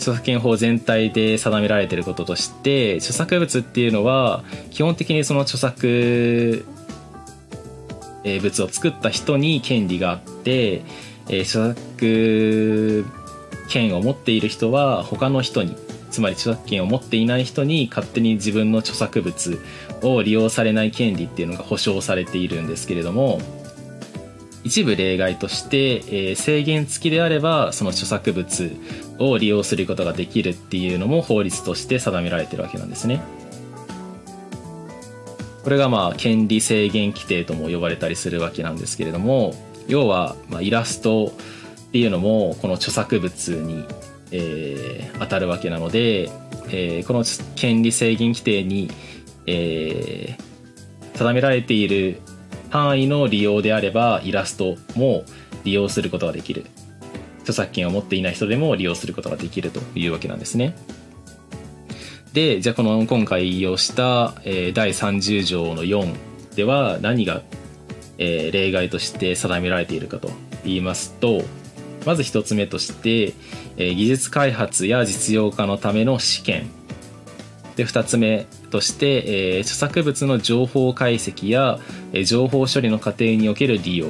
著作権法全体で定められていることとして著作物っていうのは基本的にその著作物を作った人に権利があって、著作権を持っている人は他の人につまり著作権を持っていない人に勝手に自分の著作物を利用されない権利っていうのが保障されているんですけれども一部例外として、えー、制限付きであればその著作物を利用することができるっていうのも法律として定められてるわけなんですね。これがまあ権利制限規定とも呼ばれたりするわけなんですけれども要はまイラストっていうのもこの著作物に、えー、当たるわけなので、えー、この権利制限規定に、えー、定められている範囲の利用であればイラストも利用することができる著作権を持っていない人でも利用することができるというわけなんですね。でじゃあこの今回引用した、えー、第30条の4では何が、えー、例外として定められているかと言いますとまず1つ目として、えー、技術開発や実用化のための試験で2つ目として、えー、著作物の情報解析や、えー、情報処理の過程における利用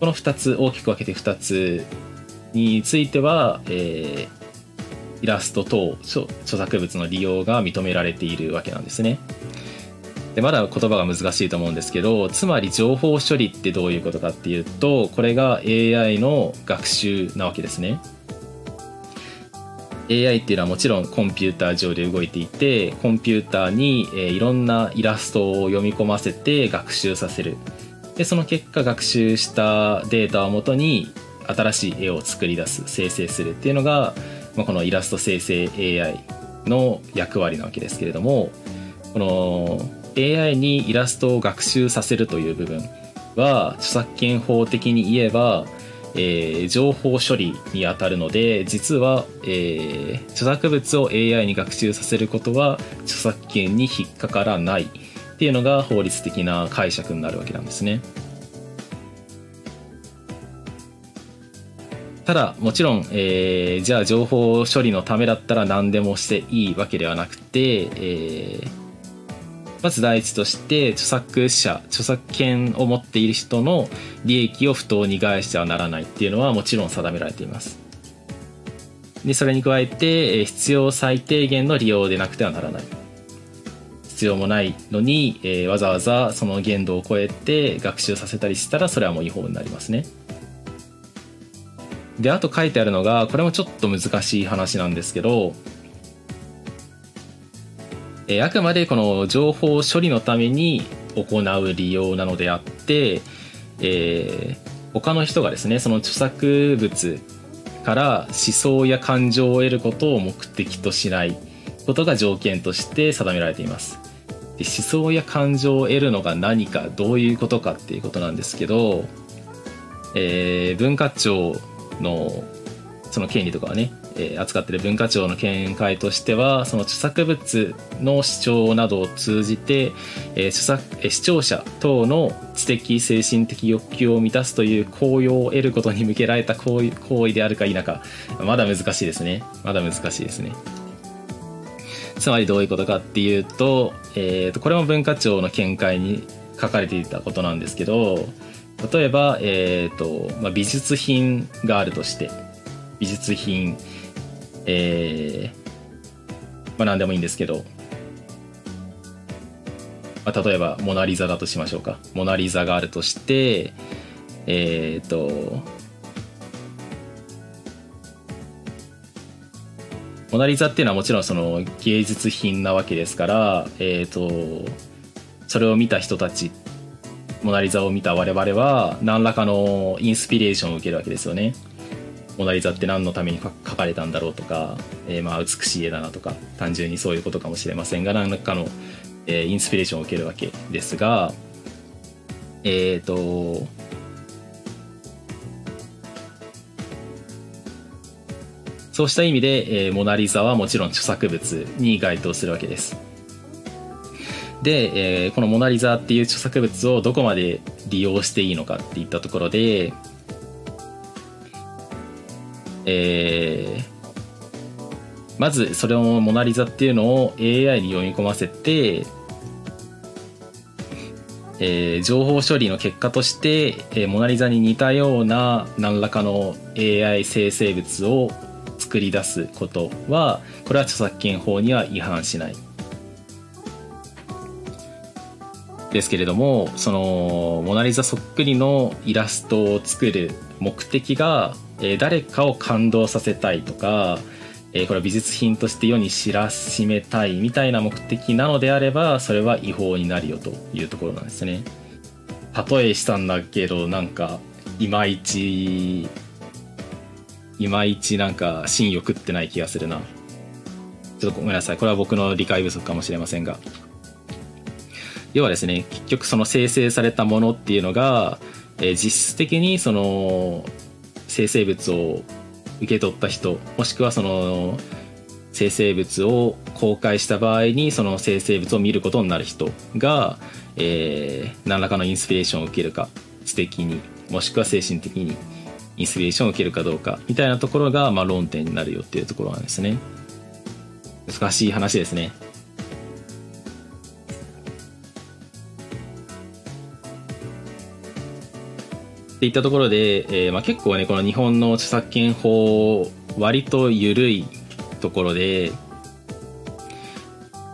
この2つ大きく分けて2つについては、えー、イラスト等著作物の利用が認められているわけなんですね。でまだ言葉が難しいと思うんですけどつまり情報処理ってどういうことかっていうとこれが AI の学習なわけですね。AI っていうのはもちろんコンピューター上で動いていてコンピューターに、えいろんなイラストを読み込ませて学習させる。でその結果学習したデータをもとに新しい絵を作り出す生成するっていうのがまあ、このイラスト生成 AI の役割なわけですけれどもこの AI にイラストを学習させるという部分は著作権法的に言えば、えー、情報処理にあたるので実は、えー、著作物を AI に学習させることは著作権に引っかからないっていうのが法律的な解釈になるわけなんですね。ただもちろん、えー、じゃあ情報処理のためだったら何でもしていいわけではなくて、えー、まず第一として著作者著作権を持っている人の利益を不当に害してはならないっていうのはもちろん定められています。でそれに加えて必要最低限の利用でなくてはならない。必要もないのに、えー、わざわざその限度を超えて学習させたりしたらそれはもう違法になりますね。であと書いてあるのがこれもちょっと難しい話なんですけど、えあくまでこの情報処理のために行う利用なのであって、えー、他の人がですねその著作物から思想や感情を得ることを目的としないことが条件として定められています。で思想や感情を得るのが何かどういうことかっていうことなんですけど、えー、文化庁のその権利とかはね、えー、扱っている文化庁の見解としてはその著作物の主張などを通じて、えー、著作え視聴者等の知的精神的欲求を満たすという効用を得ることに向けられた行為行為であるか否かまだ難しいですね。まだ難しいですね。つまりどういうことかっていうと,、えーと、これも文化庁の見解に書かれていたことなんですけど例えば、えーとまあ、美術品があるとして美術品えー、まあ何でもいいんですけど、まあ、例えばモナ・リザだとしましょうかモナ・リザがあるとしてえっ、ー、とモナ・リザっていうのはもちろんその芸術品なわけですからえっ、ー、とそれを見た人たちモナ・リザを見た我々は何らかのインスピレーションを受けるわけですよね。モナ・リザって何のために書かれたんだろうとか、えー、まあ美しい絵だなとか単純にそういうことかもしれませんが何らかの、えー、インスピレーションを受けるわけですがえっ、ー、とそうした意味で、えー、モナ・リザはもちろん著作物に該当するわけです。で、えー、この「モナ・リザ」っていう著作物をどこまで利用していいのかっていったところで、えー、まずそれを「モナ・リザ」っていうのを AI に読み込ませて、えー、情報処理の結果として、えー、モナ・リザに似たような何らかの AI 生成物を作り出すことはこれは著作権法には違反しない。ですけれどもそのモナ・リザそっくりのイラストを作る目的が、えー、誰かを感動させたいとか、えー、これは美術品として世に知らしめたいみたいな目的なのであればそれは違法になるよというところなんですね。例えしたんだけどなんかいまいちいまいちなんか芯よくってない気がするな。ちょっとごめんなさいこれは僕の理解不足かもしれませんが。要はですね結局その生成されたものっていうのが、えー、実質的にその生成物を受け取った人もしくはその生成物を公開した場合にその生成物を見ることになる人が、えー、何らかのインスピレーションを受けるか知的にもしくは精神的にインスピレーションを受けるかどうかみたいなところが、まあ、論点になるよっていうところなんですね。難しい話ですね。っていったところで、えーまあ、結構ねこの日本の著作権法割と緩いところで、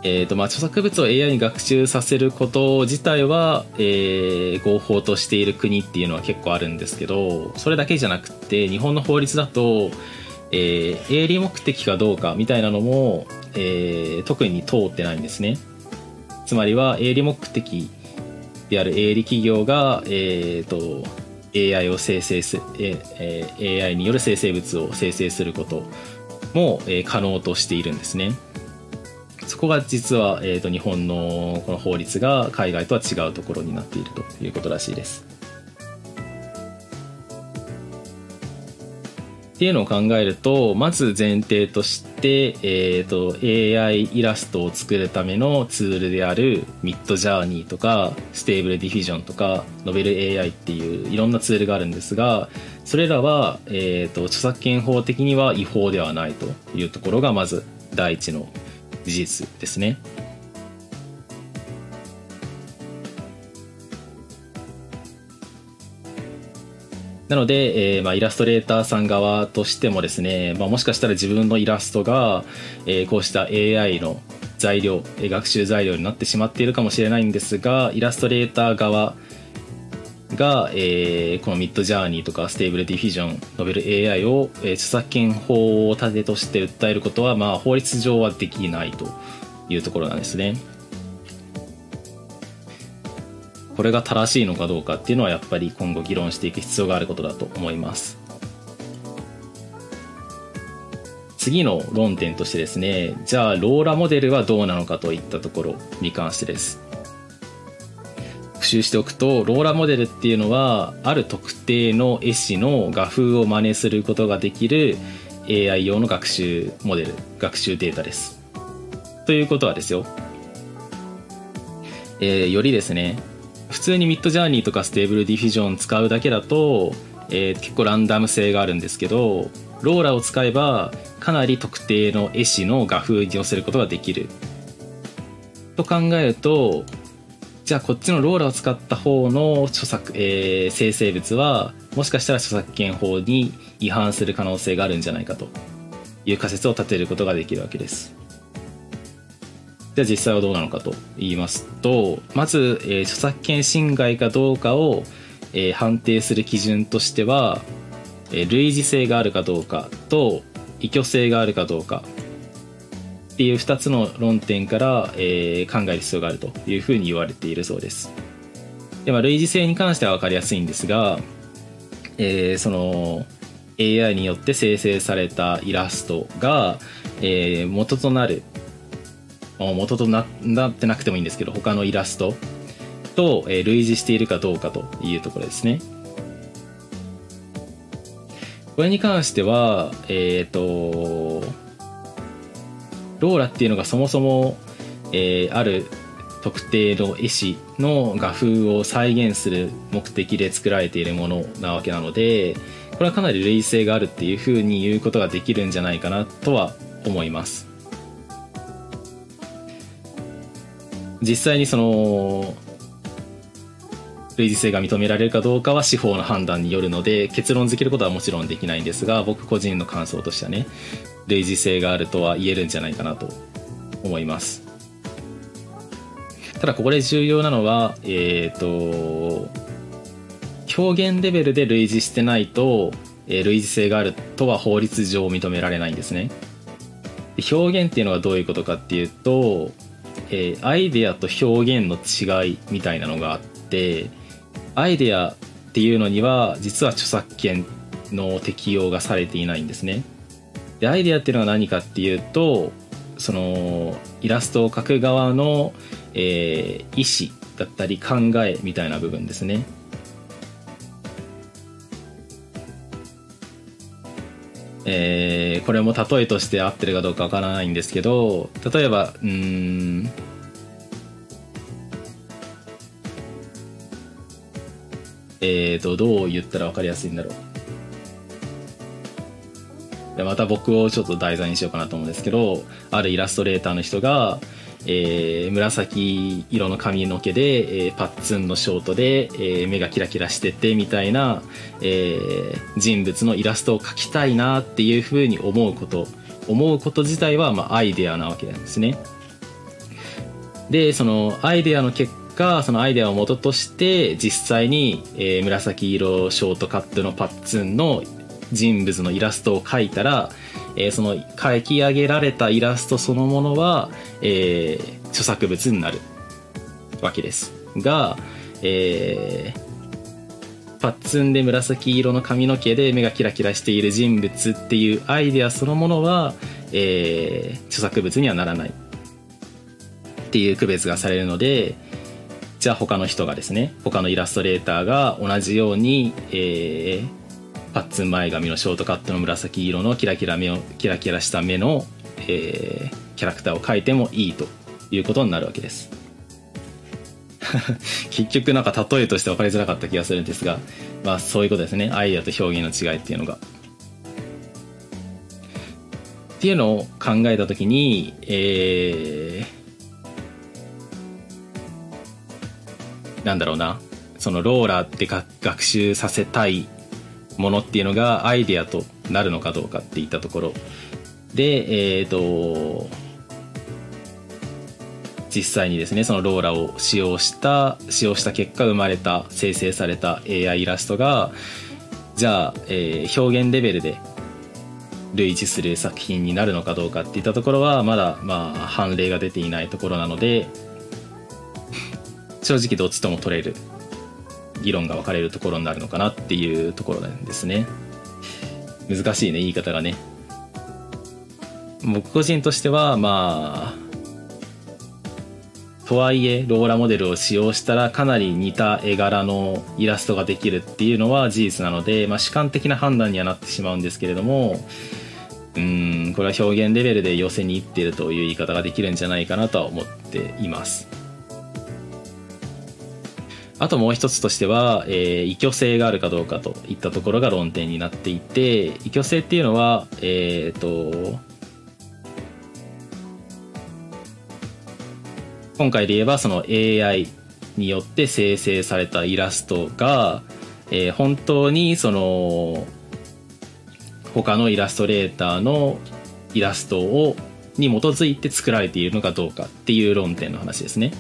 えーとまあ、著作物を AI に学習させること自体は、えー、合法としている国っていうのは結構あるんですけどそれだけじゃなくて日本の法律だと、えー、営利目的かどうかみたいなのも、えー、特に通ってないんですね。つまりは営利目的である営利企業が、えーと AI を生成す、えー、AI による生成物を生成することも、えー、可能としているんですね。そこが実は、えーと、日本のこの法律が海外とは違うところになっているということらしいです。っていうのを考えるとまず前提として、えーと、AI イラストを作るためのツールである Midjourney とか Stable Diffusion とかノベル AI っていういろんなツールがあるんですがそれらは、えーと、著作権法的には違法ではないというところがまず第一の事実ですね。なので、えーまあ、イラストレーターさん側としてもですね、まあ、もしかしたら自分のイラストが、えー、こうした AI の材料、学習材料になってしまっているかもしれないんですが、イラストレーター側が、えー、この Midjourney とか Stable Diffusion、 NovelAI を、え、著作権法を盾として訴えることは、まあ、法律上はできないというところなんですね。これが正しいのかどうかっていうのはやっぱり今後議論していく必要があることだと思います。次の論点としてですねじゃあ LoRA モデルはどうなのかといったところに関してです。復習しておくと LoRA モデルっていうのはある特定の絵師の画風を真似することができる AI 用の学習モデル学習データです。ということはですよ、えー、よりですね普通に Midjourney とか Stable Diffusion 使うだけだと、えー、結構ランダム性があるんですけど LoRA を使えばかなり特定の絵師の画風に寄せることができると考えるとじゃあこっちのローラを使った方の著作、えー、生成物はもしかしたら著作権法に違反する可能性があるんじゃないかという仮説を立てることができるわけです。じゃあ実際はどうなのかと言いますとまず、えー、著作権侵害かどうかを、えー、判定する基準としては、えー、類似性があるかどうかと依拠性があるかどうかっていう2つの論点から、えー、考える必要があるというふうに言われているそうです。でまあ、類似性に関しては分かりやすいんですが、えー、その AI によって生成されたイラストが、えー、元となる元となってなくてもいいんですけど他のイラストと、類似しているかどうかというところですね。これに関してはえっ、ー、とローラっていうのがそもそも、えー、ある特定の絵師の画風を再現する目的で作られているものなわけなのでこれはかなり類似性があるっていうふうに言うことができるんじゃないかなとは思います。実際にその類似性が認められるかどうかは司法の判断によるので結論付けることはもちろんできないんですが僕個人の感想としてはね類似性があるとは言えるんじゃないかなと思います。ただここで重要なのはえっ、ー、と表現レベルで類似してないと、え、類似性があるとは法律上認められないんですね。表現っていうのがどういうことかっていうと、えー、アイデアと表現の違いみたいなのがあってアイデアっていうのには実は著作権の適用がされていないんですね。でアイデアっていうのは何かっていうとそのイラストを描く側の、えー、意思だったり考えみたいな部分ですね。えー、これも例えとして合ってるかどうかわからないんですけど例えばうん。えーとどう言ったら分かりやすいんだろう。でまた僕をちょっと題材にしようかなと思うんですけどあるイラストレーターの人が、えー、紫色の髪の毛で、えー、パッツンのショートで、えー、目がキラキラしててみたいな、え、人物のイラストを描きたいなっていうふうに思うこと思うこと自体は、まあ、アイデアなわけなんですね。でそのアイデアの結果そのアイデアを元として実際に、え、紫色ショートカットのパッツンの人物のイラストを描いたら、えー、その描き上げられたイラストそのものは、えー、著作物になるわけですが、えー、パッツンで紫色の髪の毛で目がキラキラしている人物っていうアイデアそのものは、えー、著作物にはならないっていう区別がされるのでじゃあ他の人がですね他のイラストレーターが同じように、えー、パッツン前髪のショートカットの紫色のキラキラ目をキラキラした目の、えー、キャラクターを描いてもいいということになるわけです。結局なんか例えとして分かりづらかった気がするんですがまあそういうことですね。アイデアと表現の違いっていうのが。っていうのを考えた時に、えー、なんだろうな。そのローラーって学習させたいものっていうのがアイデアとなるのかどうかっていったところ。でえっ、ー、と実際にですねそのローラを使用した使用した結果生まれた生成された AI イラストがじゃあ、えー、表現レベルで類似する作品になるのかどうかっていったところはまだまあ判例が出ていないところなので正直どっちとも取れる議論が分かれるところになるのかなっていうところなんですね難しいね言い方がね僕個人としてはまあとはいえローラモデルを使用したらかなり似た絵柄のイラストができるっていうのは事実なので、まあ、主観的な判断にはなってしまうんですけれどもうんこれは表現レベルで寄せにいってるという言い方ができるんじゃないかなとは思っています。あともう一つとしては、えー、異居性があるかどうかといったところが論点になっていて異居性っていうのはえっ、ー、と今回で言えばその AI によって生成されたイラストが、えー、本当にその他のイラストレーターのイラストをに基づいて作られているのかどうかっていう論点の話ですね。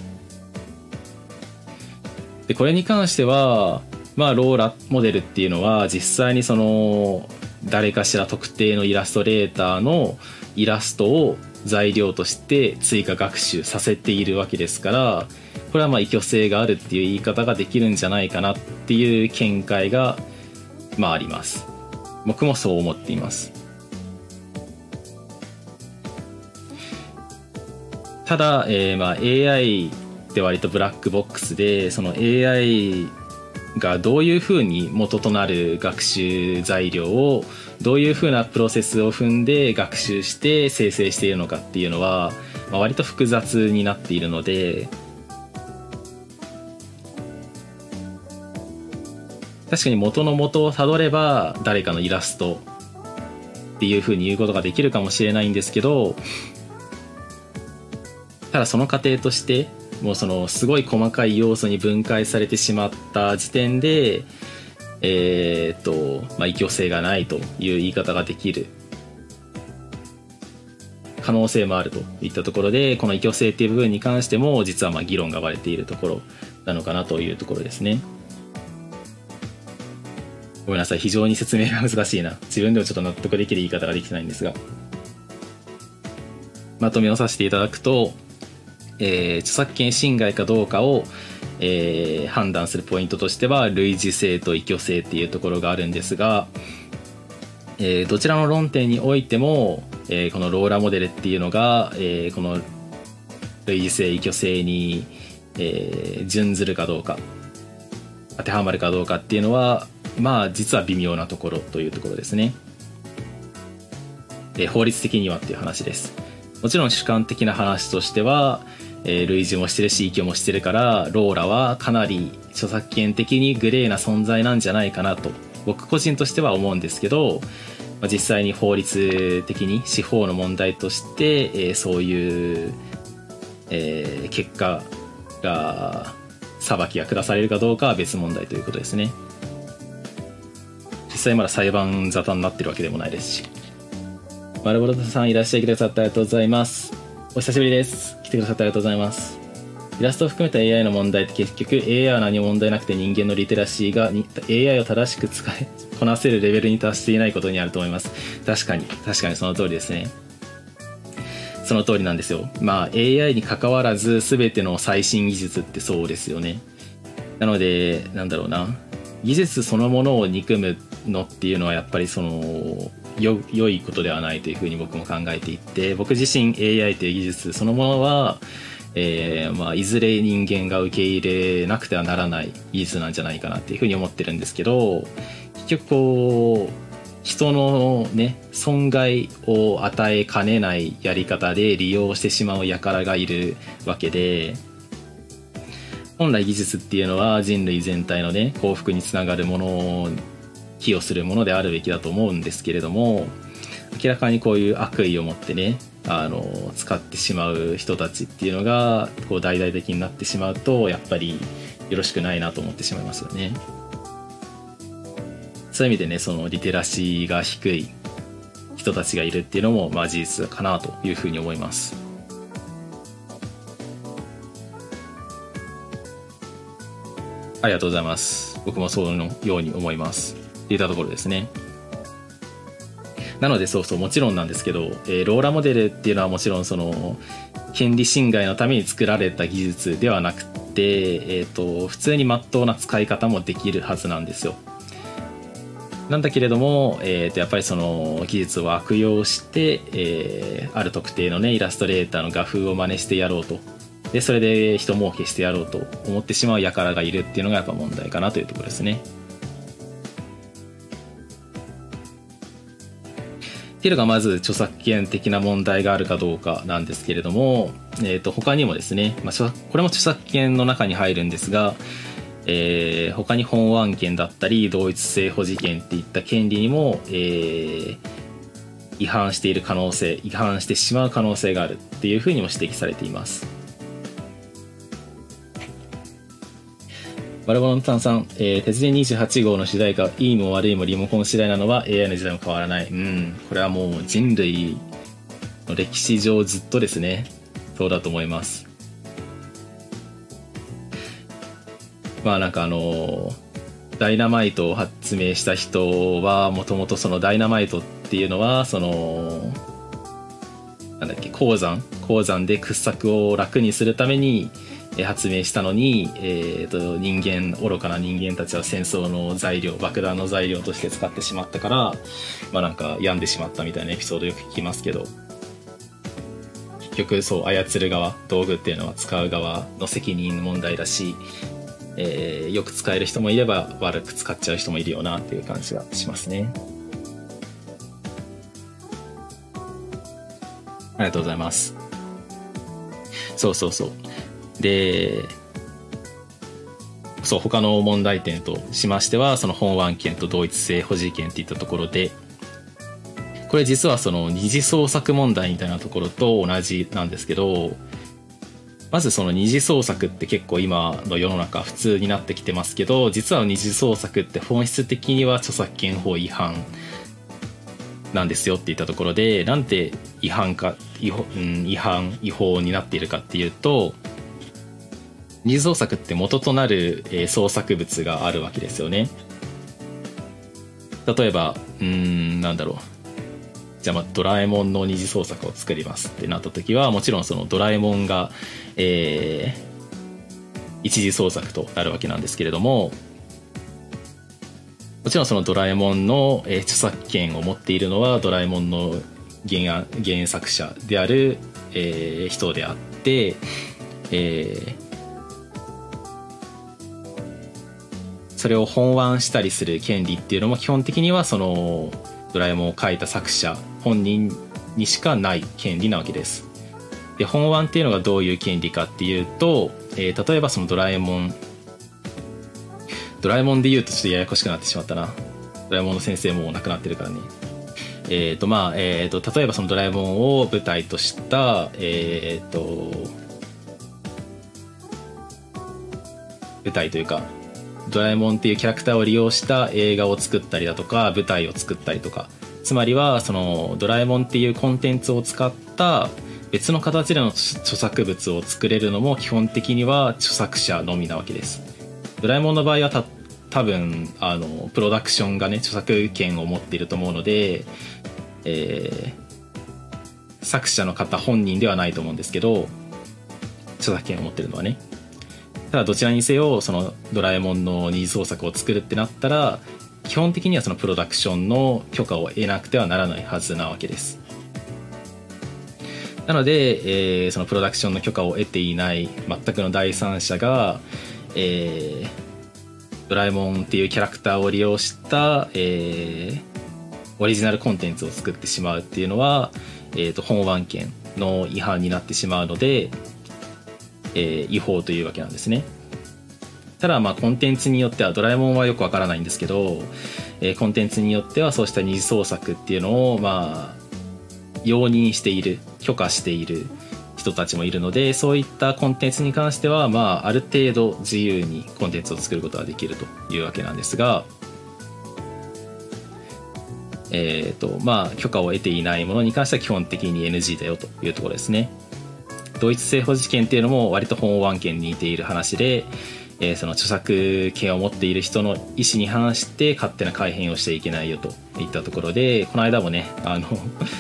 でこれに関してはまあローラモデルっていうのは実際にその誰かしら特定のイラストレーターのイラストを材料として追加学習させているわけですからこれはまあ異居性があるっていう言い方ができるんじゃないかなっていう見解がまああります。僕もそう思っています。ただ、えー、まあ AI って割とブラックボックスでその AI がどういうふうに元となる学習材料をどういうふうなプロセスを踏んで学習して生成しているのかっていうのは、まあ、割と複雑になっているので確かに元の元をたどれば誰かのイラストっていうふうに言うことができるかもしれないんですけどただその過程としてもうそのすごい細かい要素に分解されてしまった時点でえー、っとまあ異居性がないという言い方ができる。可能性もあるといったところでこの異居性っていう部分に関しても実はまあ議論が割れているところなのかなというところですね。ごめんなさい。非常に説明が難しいな。自分でもちょっと納得できる言い方ができてないんですが。まとめをさせていただくと、えー、著作権侵害かどうかを、えー、判断するポイントとしては類似性と依拠性っていうところがあるんですが、えー、どちらの論点においても、えー、このローラモデルっていうのが、えー、この類似性依拠性に、えー、準ずるかどうか当てはまるかどうかっていうのはまあ実は微妙なところというところですね。えー、法律的にはっていう話です。もちろん主観的な話としては、えー、類似もしてるし、依拠もしてるから、ローラはかなり著作権的にグレーな存在なんじゃないかなと、僕個人としては思うんですけど、まあ、実際に法律的に司法の問題として、えー、そういう、えー、結果が、裁きが下されるかどうかは別問題ということですね。実際まだ裁判沙汰になってるわけでもないですし。マルボロトさんいらっしゃいくださってありがとうございます。お久しぶりです。てくださってありがとうございます。イラストを含めた AI の問題って結局 AI は何も問題なくて人間のリテラシーが AI を正しく使い こなせるレベルに達していないことにあると思います。確かに、確かにその通りですね。その通りなんですよ。まあ AI に関わらず全ての最新技術ってそうですよね。なので、なんだろうな。技術そのものを憎むのっていうのはやっぱりそのよ良いことではないというふうに僕も考えていて僕自身 AI という技術そのものは、えーまあ、いずれ人間が受け入れなくてはならない技術なんじゃないかなっていうふうに思ってるんですけど結局こう人のね損害を与えかねないやり方で利用してしまう輩がいるわけで本来技術っていうのは人類全体のね幸福につながるものを寄与するものであるべきだと思うんですけれども明らかにこういう悪意を持ってねあの使ってしまう人たちっていうのがこう大々的になってしまうとやっぱりよろしくないなと思ってしまいますよね。そういう意味でねそのリテラシーが低い人たちがいるっていうのもまあ事実かなというふうに思います。ありがとうございます。僕もそのように思います。っていたところですね。なのでそうそうもちろんなんですけど、えー、ローラモデルっていうのはもちろんその権利侵害のために作られた技術ではなくて、えーと、普通にまっとうな使い方もできるはずなんですよ。なんだけれども、えー、とやっぱりその技術を悪用して、えー、ある特定のねイラストレーターの画風を真似してやろうとでそれで人儲けしてやろうと思ってしまう輩がいるっていうのがやっぱ問題かなというところですね。っていうのがまず著作権的な問題があるかどうかなんですけれども、えー、と他にもですね、まあ、これも著作権の中に入るんですが、えー、他に本案権だったり同一性保持権っていった権利にも、えー、違反している可能性違反してしまう可能性があるっていうふうにも指摘されています。バルボロン炭酸、えー、鉄人28号の主題歌、いいも悪いもリモコン次第なのは AI の時代も変わらない。うん、これはもう人類の歴史上ずっとですね、そうだと思います。まあなんかあのダイナマイトを発明した人はもともとそのダイナマイトっていうのはそのなんだっけ鉱山？鉱山で掘削を楽にするために発明したのに、えーと、人間愚かな人間たちは戦争の材料爆弾の材料として使ってしまったからまあなんか病んでしまったみたいなエピソードよく聞きますけど結局そう操る側道具っていうのは使う側の責任問題だし、えー、よく使える人もいれば悪く使っちゃう人もいるよなっていう感じがしますね。ありがとうございます。そうそうそう。で、そう、他の問題点としましては、その本案権と同一性保持権っていったところで、これ実はその二次創作問題みたいなところと同じなんですけど、まずその二次創作って結構今の世の中普通になってきてますけど、実は二次創作って本質的には著作権法違反なんですよって言ったところで、なんて違反か、違反、違法になっているかっていうと、二次創作って元となる、えー、創作物があるわけですよね。例えば、うん、なんだろう。じゃあまあドラえもんの二次創作を作りますってなった時はもちろんそのドラえもんが、えー、一次創作となるわけなんですけれどももちろんそのドラえもんの、えー、著作権を持っているのはドラえもんの原案原作者である、えー、人であって、えー、それを本案したりする権利っていうのも基本的にはそのドラえもんを書いた作者本人にしかない権利なわけです。で本案っていうのがどういう権利かっていうと、えー、例えばそのドラえもんドラえもんで言うとちょっとややこしくなってしまったなドラえもんの先生も亡くなってるからねえっ、ー、とまあえっ、ー、と例えばそのドラえもんを舞台としたえっ、ー、と舞台というかドラえもんっていうキャラクターを利用した映画を作ったりだとか舞台を作ったりとかつまりはそのドラえもんっていうコンテンツを使った別の形での著作物を作れるのも基本的には著作者のみなわけです。ドラえもんの場合はた多分あのプロダクションがね著作権を持っていると思うので、えー、作者の方本人ではないと思うんですけど著作権を持ってるのはねただどちらにせよそのドラえもんの二次創作を作るってなったら基本的にはそのプロダクションの許可を得なくてはならないはずなわけです。なので、えー、そのプロダクションの許可を得ていない全くの第三者が、えー、ドラえもんっていうキャラクターを利用した、えー、オリジナルコンテンツを作ってしまうっていうのは、えーと、本案権の違反になってしまうので、えー、違法というわけなんですね。ただまあコンテンツによってはドラえもんはよくわからないんですけど、えー、コンテンツによってはそうした二次創作っていうのをまあ容認している許可している人たちもいるのでそういったコンテンツに関してはまあある程度自由にコンテンツを作ることができるというわけなんですがえーとまあ、許可を得ていないものに関しては基本的に NG だよというところですね。同一性保持権っていうのも割と本案件に似ている話で、えー、その著作権を持っている人の意思に反して勝手な改変をしていけないよといったところでこの間もねあの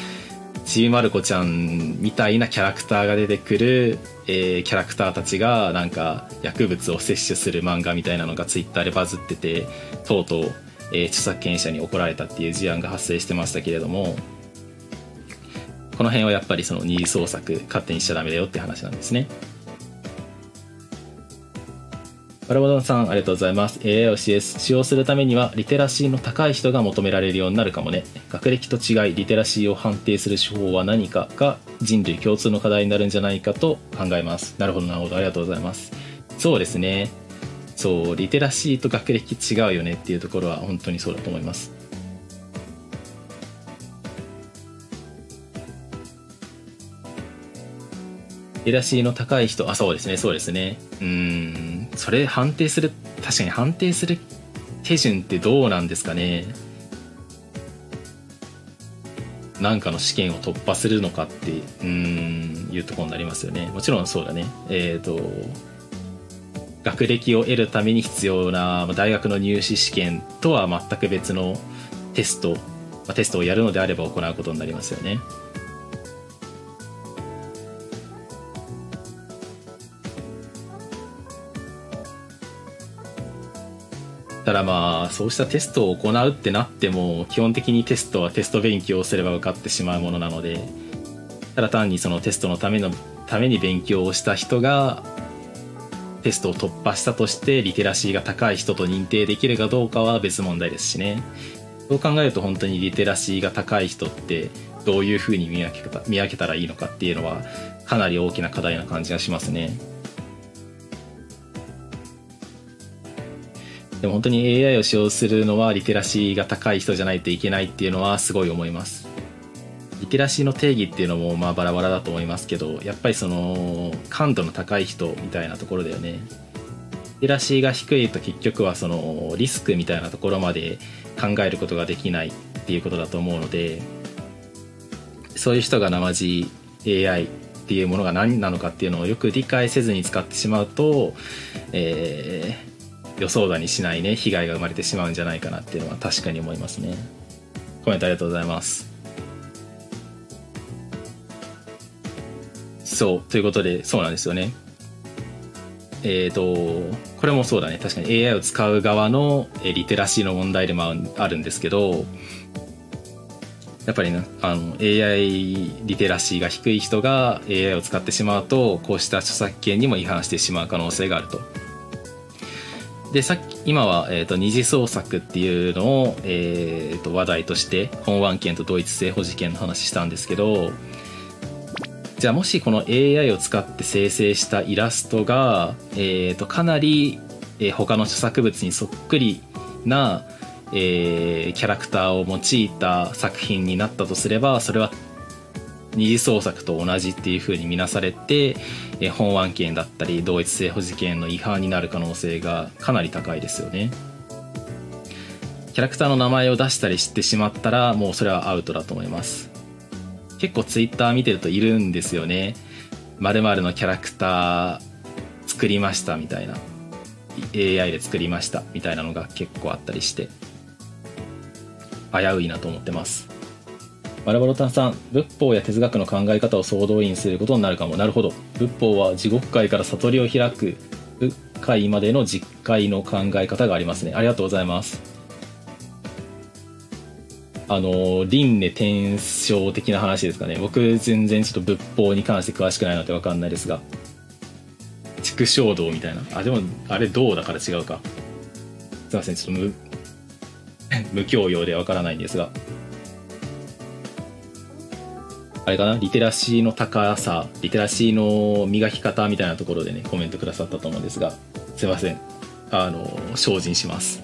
ちびまる子ちゃんみたいなキャラクターが出てくる、えー、キャラクターたちがなんか薬物を摂取する漫画みたいなのがツイッターでバズっててとうとう、えー、著作権者に怒られたっていう事案が発生してましたけれどもこの辺はやっぱりその二次創作勝手にしちゃダメだよって話なんですね。バラバドンさん、ありがとうございます。AI を使用するためには、リテラシーの高い人が求められるようになるかもね。学歴と違い、リテラシーを判定する手法は何かが人類共通の課題になるんじゃないかと考えます。なるほど、なるほど。ありがとうございます。そうですね。そう、リテラシーと学歴違うよねっていうところは本当にそうだと思います。リテラシーの高い人、あ、そうですね、そうですね。うん、それ判定する、確かに判定する手順ってどうなんですかね。なんかの試験を突破するのかってうんいうとこになりますよね。もちろんそうだね。えっ、ー、と、学歴を得るために必要な大学の入試試験とは全く別のテスト、テストをやるのであれば行うことになりますよね。ただまあそうしたテストを行うってなっても基本的にテストはテスト勉強をすれば受かってしまうものなのでただ単にそのテストのためのために勉強をした人がテストを突破したとしてリテラシーが高い人と認定できるかどうかは別問題ですしねそう考えると本当にリテラシーが高い人ってどういうふうに見分け見分けたらいいのかっていうのはかなり大きな課題な感じがしますね。でも本当に AI を使用するのはリテラシーが高い人じゃないといけないっていうのはすごい思います。リテラシーの定義っていうのもまあバラバラだと思いますけどやっぱりその感度の高い人みたいなところだよね。リテラシーが低いと結局はそのリスクみたいなところまで考えることができないっていうことだと思うのでそういう人が生地 AI っていうものが何なのかっていうのをよく理解せずに使ってしまうと、えー、予想だにしないね被害が生まれてしまうんじゃないかなっていうのは確かに思いますね。コメントありがとうございます。そうということでそうなんですよね。えーと、とこれもそうだね。確かに AI を使う側のリテラシーの問題でもあるんですけどやっぱりねあの AI リテラシーが低い人が AI を使ってしまうとこうした著作権にも違反してしまう可能性があると。でさっき今は、えーと、二次創作っていうのを、えーと、話題として本案権と同一性保持権の話したんですけどじゃあもしこの AI を使って生成したイラストが、えーと、かなり、え、他の著作物にそっくりなえー、キャラクターを用いた作品になったとすればそれは二次創作と同じっていうふうに見なされて、え、本案件だったり同一性保持権の違反になる可能性がかなり高いですよね。キャラクターの名前を出したりしてしまったらもうそれはアウトだと思います。結構ツイッター見てるといるんですよね。〇〇のキャラクター作りましたみたいな。AI で作りましたみたいなのが結構あったりして。危ういなと思ってます。バラバロタンさん、仏法や哲学の考え方を総動員することになるかも。なるほど。仏法は地獄界から悟りを開く界までの実界の考え方がありますね。ありがとうございます。あの、輪廻転生的な話ですかね。僕、全然ちょっと仏法に関して詳しくないのでわかんないですが。畜生道みたいな。あ、でも、あれ道だから違うか。すいません、ちょっと無 教養でわからないんですが。あれかな？リテラシーの高さ、リテラシーの磨き方みたいなところでね、コメントくださったと思うんですが、すいません。あの、精進します。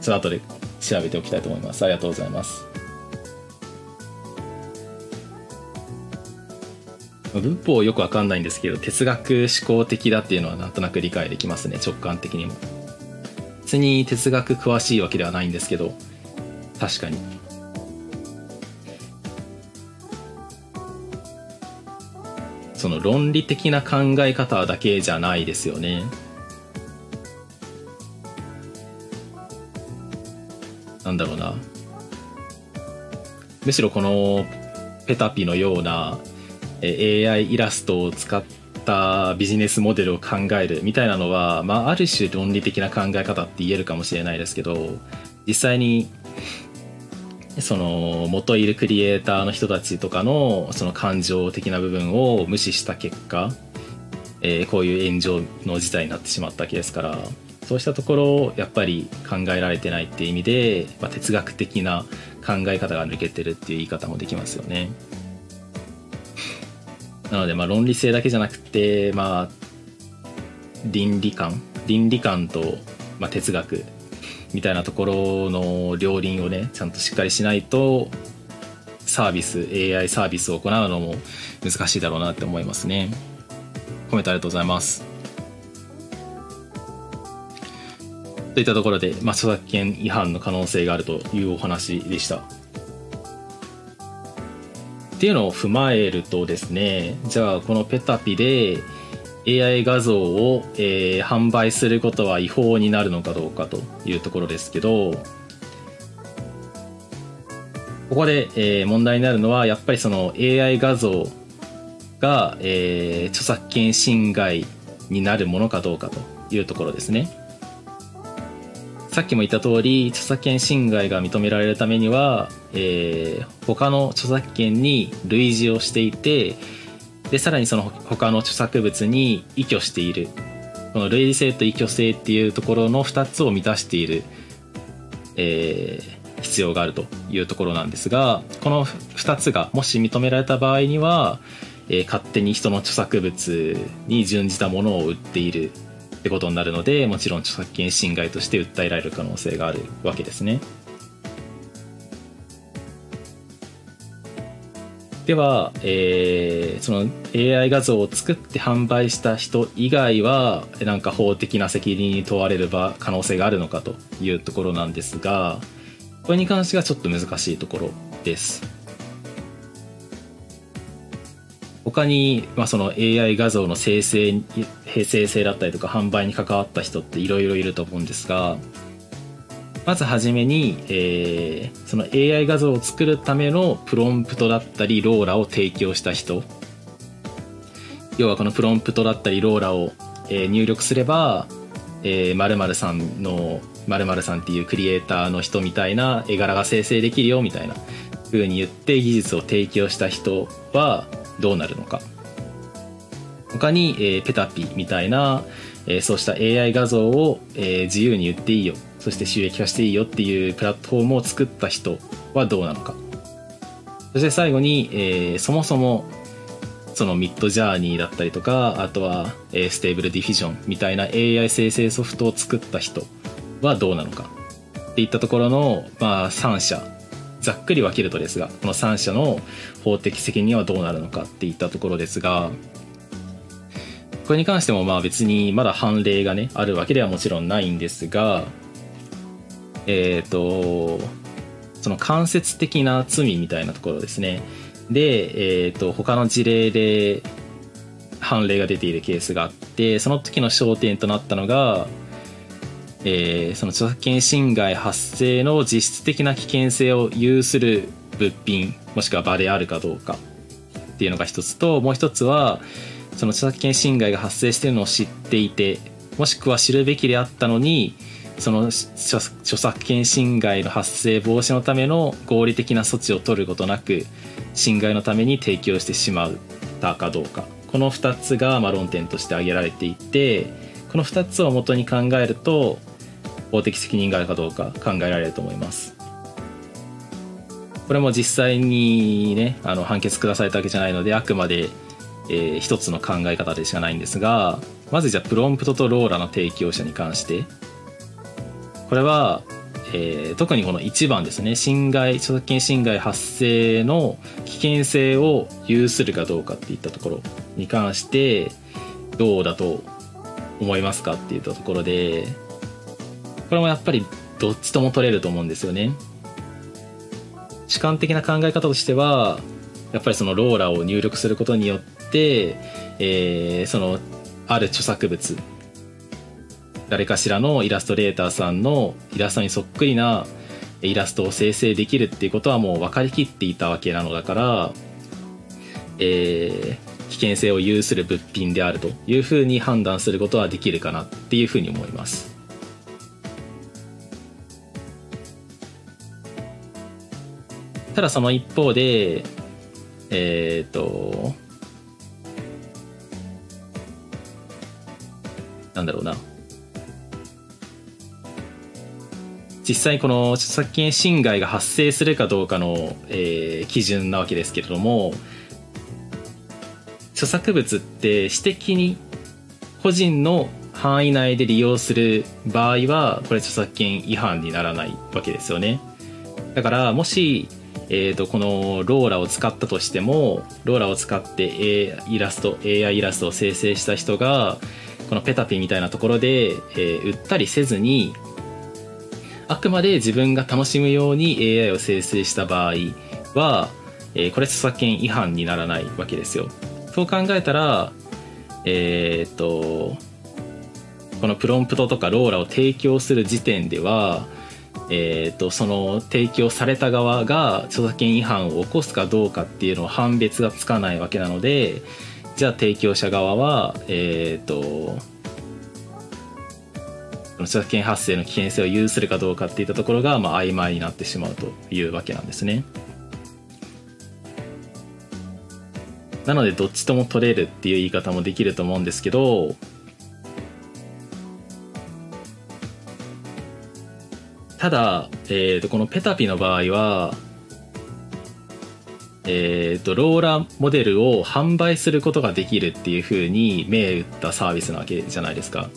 その後で調べておきたいと思います。ありがとうございます。文法よくわかんないんですけど、哲学思考的だっていうのはなんとなく理解できますね、直感的にも。別に哲学詳しいわけではないんですけど確かにその論理的な考え方だけじゃないですよね。なんだろうな。むしろこのペタピのような AI イラストを使ったビジネスモデルを考えるみたいなのは、まあ、ある種論理的な考え方って言えるかもしれないですけど実際にその元いるクリエイターの人たちとかのその感情的な部分を無視した結果、えー、こういう炎上の事態になってしまったわけですからそうしたところをやっぱり考えられてないっていう意味で、まあ、哲学的な考え方が抜けてるっていう言い方もできますよね。なので、まあ、論理性だけじゃなくて、まあ、倫理観倫理観と、まあ、哲学みたいなところの両輪をねちゃんとしっかりしないとサービス AI サービスを行うのも難しいだろうなって思いますね。コメントありがとうございます。といったところで、まあ、著作権違反の可能性があるというお話でした。っていうのを踏まえるとですねじゃあこのペタピで AI 画像を、えー、販売することは違法になるのかどうかというところですけどここで、えー、問題になるのはやっぱりその AI 画像が、えー、著作権侵害になるものかどうかというところですね。さっきも言った通り著作権侵害が認められるためには、えー、他の著作権に類似をしていてでさらにその他の著作物に依拠しているこの類似性と依拠性っていうところの2つを満たしている、えー、必要があるというところなんですがこの2つがもし認められた場合には、えー、勝手に人の著作物に準じたものを売っているってことになるのでもちろん著作権侵害として訴えられる可能性があるわけですね。では、えー、その AI 画像を作って販売した人以外はなんか法的な責任に問われる可能性があるのかというところなんですがこれに関してはちょっと難しいところです。他に、まあ、その AI 画像の生成生成だったりとか販売に関わった人っていろいろいると思うんですがまずはじめに、えー、その AI 画像を作るためのプロンプトだったりローラを提供した人。要はこのプロンプトだったりローラを、えー入力すれば、えー、〇〇さんの〇〇さんっていうクリエイターの人みたいな絵柄が生成できるよみたいな風に言って技術を提供した人はどうなるのか。他に、えーペタピみたいな、えーそうした AI 画像を、えー自由に言っていいよ。そして収益化していいよっていうプラットフォームを作った人はどうなのか。そして最後に、えーそもそもその Midjourney だったりとかあとは、えー Stable Diffusion みたいな AI 生成ソフトを作った人はどうなのか。っていったところの、まあ、3社ざっくり分けるとですがこの3社の法的責任はどうなるのかっていったところですがこれに関してもまあ別にまだ判例がねあるわけではもちろんないんですがえっ、とその間接的な罪みたいなところですね。で、えー、と他の事例で判例が出ているケースがあってその時の焦点となったのが、えーその著作権侵害発生の実質的な危険性を有する物品もしくは場であるかどうかっていうのが一つともう一つはその著作権侵害が発生しているのを知っていてもしくは知るべきであったのにその著作権侵害の発生防止のための合理的な措置を取ることなく侵害のために提供してしまったかどうか。この2つがま論点として挙げられていてこの2つを元に考えると法的責任があるかどうか考えられると思います。これも実際にねあの判決下されたわけじゃないのであくまで、えー一つの考え方でしかないんですがまずじゃあプロンプトとローラの提供者に関してこれは、えー特にこの1番ですね侵害著作権侵害発生の危険性を有するかどうかっていったところに関してどうだと思いますかっていったところでこれもやっぱりどっちとも取れると思うんですよね。主観的な考え方としてはやっぱりそのローラを入力することによって、えーそのある著作物誰かしらのイラストレーターさんのイラストにそっくりなイラストを生成できるっていうことはもう分かりきっていたわけなのだから、えー危険性を有する物品であるというふうに判断することはできるかなっていうふうに思います。ただその一方でえっ、となんだろうな実際この著作権侵害が発生するかどうかの、えー基準なわけですけれども著作物って私的に個人の範囲内で利用する場合はこれ著作権違反にならないわけですよね。だからもし、えー、とこのローラを使ったとしてもローラを使って A イラスト AI イラストを生成した人がこのペタピみたいなところで、えー売ったりせずにあくまで自分が楽しむように AI を生成した場合は、えーこれ著作権違反にならないわけですよ。そう考えたらえーっとこのプロンプトとかローラを提供する時点では、えーっとその提供された側が著作権違反を起こすかどうかっていうのを判別がつかないわけなのでじゃあ提供者側はえーっとの著作権発生の危険性を有するかどうかっていったところが、まあ、曖昧になってしまうというわけなんですね。なのでどっちとも取れるっていう言い方もできると思うんですけどただ、えー、とこのペタピの場合はえー、とローラモデルを販売することができるっていうふうに銘打ったサービスなわけじゃないですか。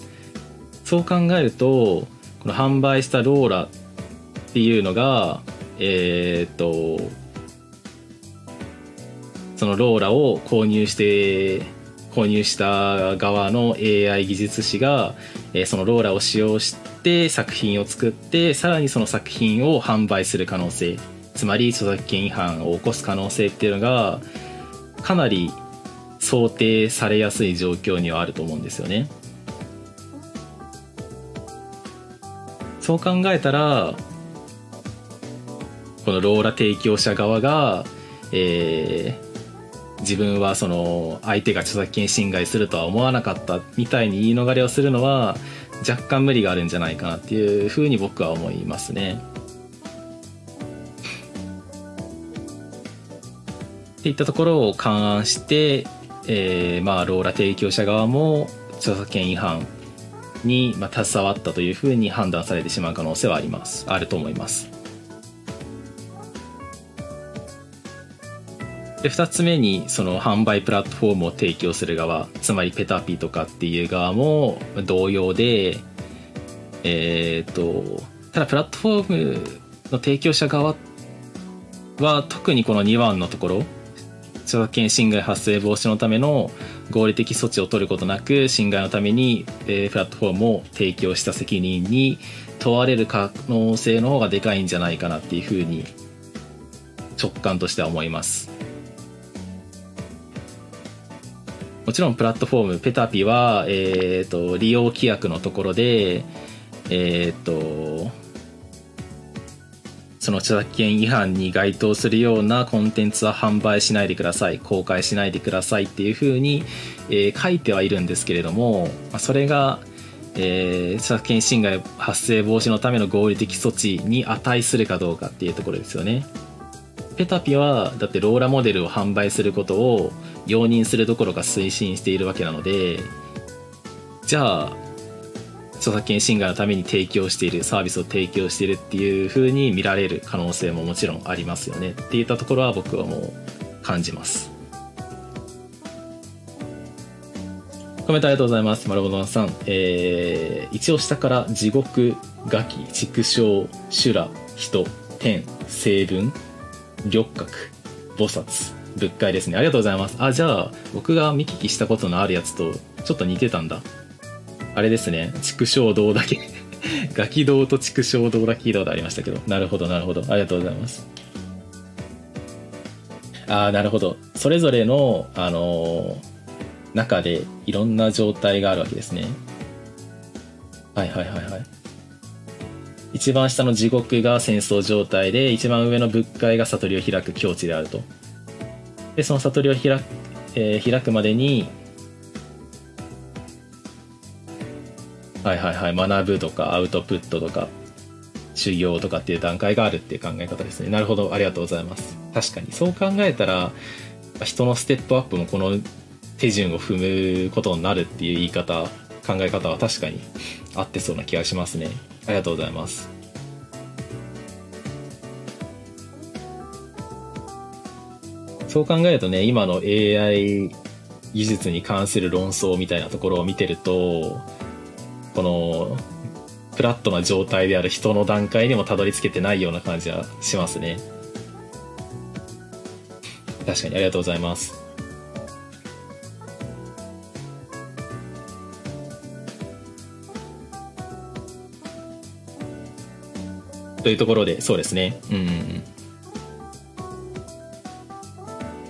そう考えるとこの販売したローラっていうのがえーっとそのローラを購入して購入した側の AI 技術士が、えーそのローラを使用して作品を作ってさらにその作品を販売する可能性つまり著作権違反を起こす可能性っていうのがかなり想定されやすい状況にはあると思うんですよね。そう考えたらこのローラ提供者側が、えー自分はその相手が著作権侵害するとは思わなかったみたいに言い逃れをするのは若干無理があるんじゃないかなっていうふうに僕は思いますね。っていったところを勘案して、えー、まあローラ提供者側も著作権違反に、まあ、携わったというふうに判断されてしまう可能性はあります。あると思います。で2つ目にその販売プラットフォームを提供する側つまりペタピとかっていう側も同様でえっ、とただプラットフォームの提供者側は特にこの2番のところ著作権侵害発生防止のための合理的措置を取ることなく侵害のために、えー、プラットフォームを提供した責任に問われる可能性の方がでかいんじゃないかなっていうふうに直感としては思います。もちろんプラットフォームペタピは、えーと、利用規約のところでえっ、ー、とその著作権違反に該当するようなコンテンツは販売しないでください公開しないでくださいっていうふうに、えー、書いてはいるんですけれどもそれが、えー、著作権侵害発生防止のための合理的措置に値するかどうかっていうところですよね。ペタピはだってローラモデルを販売することを容認するどころか推進しているわけなのでじゃあ著作権侵害のために提供しているサービスを提供しているっていう風に見られる可能性ももちろんありますよねっていったところは僕はもう感じます。コメントありがとうございます。丸本さん、えー、一応下から地獄ガキ畜生修羅人天成分緑角菩薩仏界ですね。ありがとうございます。あじゃあ僕が見聞きしたことのあるやつとちょっと似てたんだ。あれですね、畜生堂だけ ガキ堂と畜生堂だけ聞いたことありましたけど。なるほど、なるほど。ありがとうございます。ああ、なるほど。それぞれの、あのー、中でいろんな状態があるわけですね。はいはいはいはい。一番下の地獄が戦争状態で、一番上の仏界が悟りを開く境地であると。で、その悟りを開く、えー、開くまでに、はいはいはい。学ぶとかアウトプットとか修行とかっていう段階があるっていう考え方ですね。なるほど。ありがとうございます。確かに。そう考えたら人のステップアップもこの手順を踏むことになるっていう言い方考え方は確かに合ってそうな気がしますね。ありがとうございます。そう考えるとね今の AI 技術に関する論争みたいなところを見てるとこのフラットな状態である人の段階にもたどり着けてないような感じはしますね。確かにありがとうございます。というところでそうですね。うん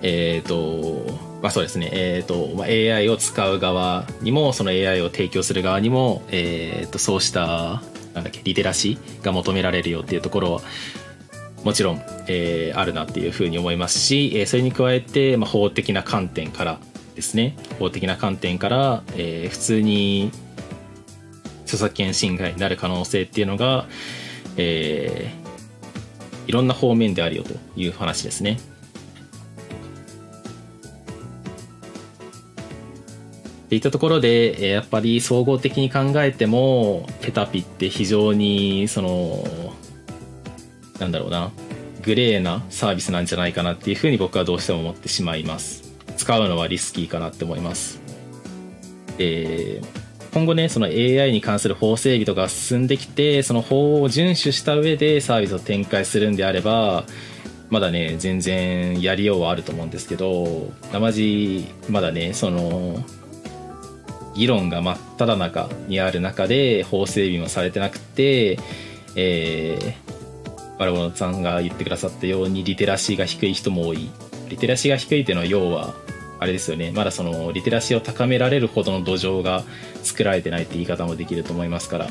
えっ、ー、とまあそうですね、え、ー、と、まあ、AI を使う側にも、その AI を提供する側にも、え、ー、と、そうした、なんだっけ、リテラシーが求められるよっていうところは、もちろん、えー、あるなっていうふうに思いますし、えー、それに加えて、まあ、法的な観点からですね、法的な観点から、えー、普通に著作権侵害になる可能性っていうのが、えー、いろんな方面であるよという話ですね。っていったところでやっぱり総合的に考えてもペタピって非常にそのなんだろうなグレーなサービスなんじゃないかなっていうふうに僕はどうしても思ってしまいます。使うのはリスキーかなって思います。え今後ねその AI に関する法整備とか進んできてその法を遵守した上でサービスを展開するんであればまだね全然やりようはあると思うんですけど生地まだねその議論が真っ只中にある中で法整備もされてなくて、えー、バラボノさんが言ってくださったようにリテラシーが低い人も多い。リテラシーが低いっていうのは要はあれですよね。まだそのリテラシーを高められるほどの土壌が作られてないって言い方もできると思いますから。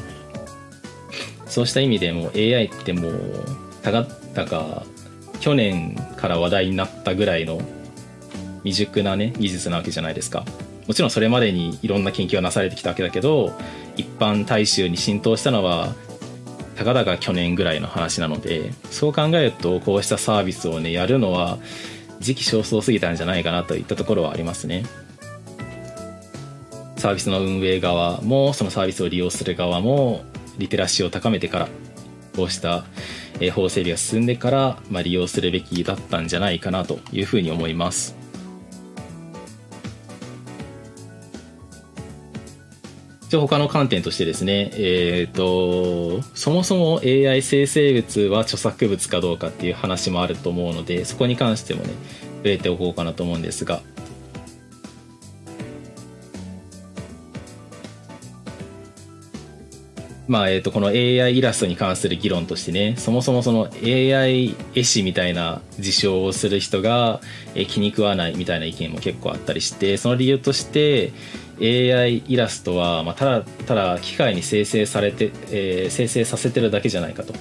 そうした意味でも AI ってもうたがったか去年から話題になったぐらいの未熟なね技術なわけじゃないですか。もちろんそれまでにいろんな研究がなされてきたわけだけど一般大衆に浸透したのはたかだか去年ぐらいの話なのでそう考えるとこうしたサービスをねやるのは時期尚早すぎたんじゃないかなといったところはありますね。サービスの運営側もそのサービスを利用する側もリテラシーを高めてからこうした法整備が進んでから、まあ、利用するべきだったんじゃないかなというふうに思います。一応他の観点としてですね、えっ、ー、と、そもそも AI 生成物は著作物かどうかっていう話もあると思うので、そこに関してもね、触れておこうかなと思うんですが、まあ、えっ、ー、と、この AI イラストに関する議論としてね、そもそもその AI 絵師みたいな事象をする人がえ気に食わないみたいな意見も結構あったりして、その理由として、AI イラストは、まあ、ただただ機械に生成されて、えー、生成させてるだけじゃないかと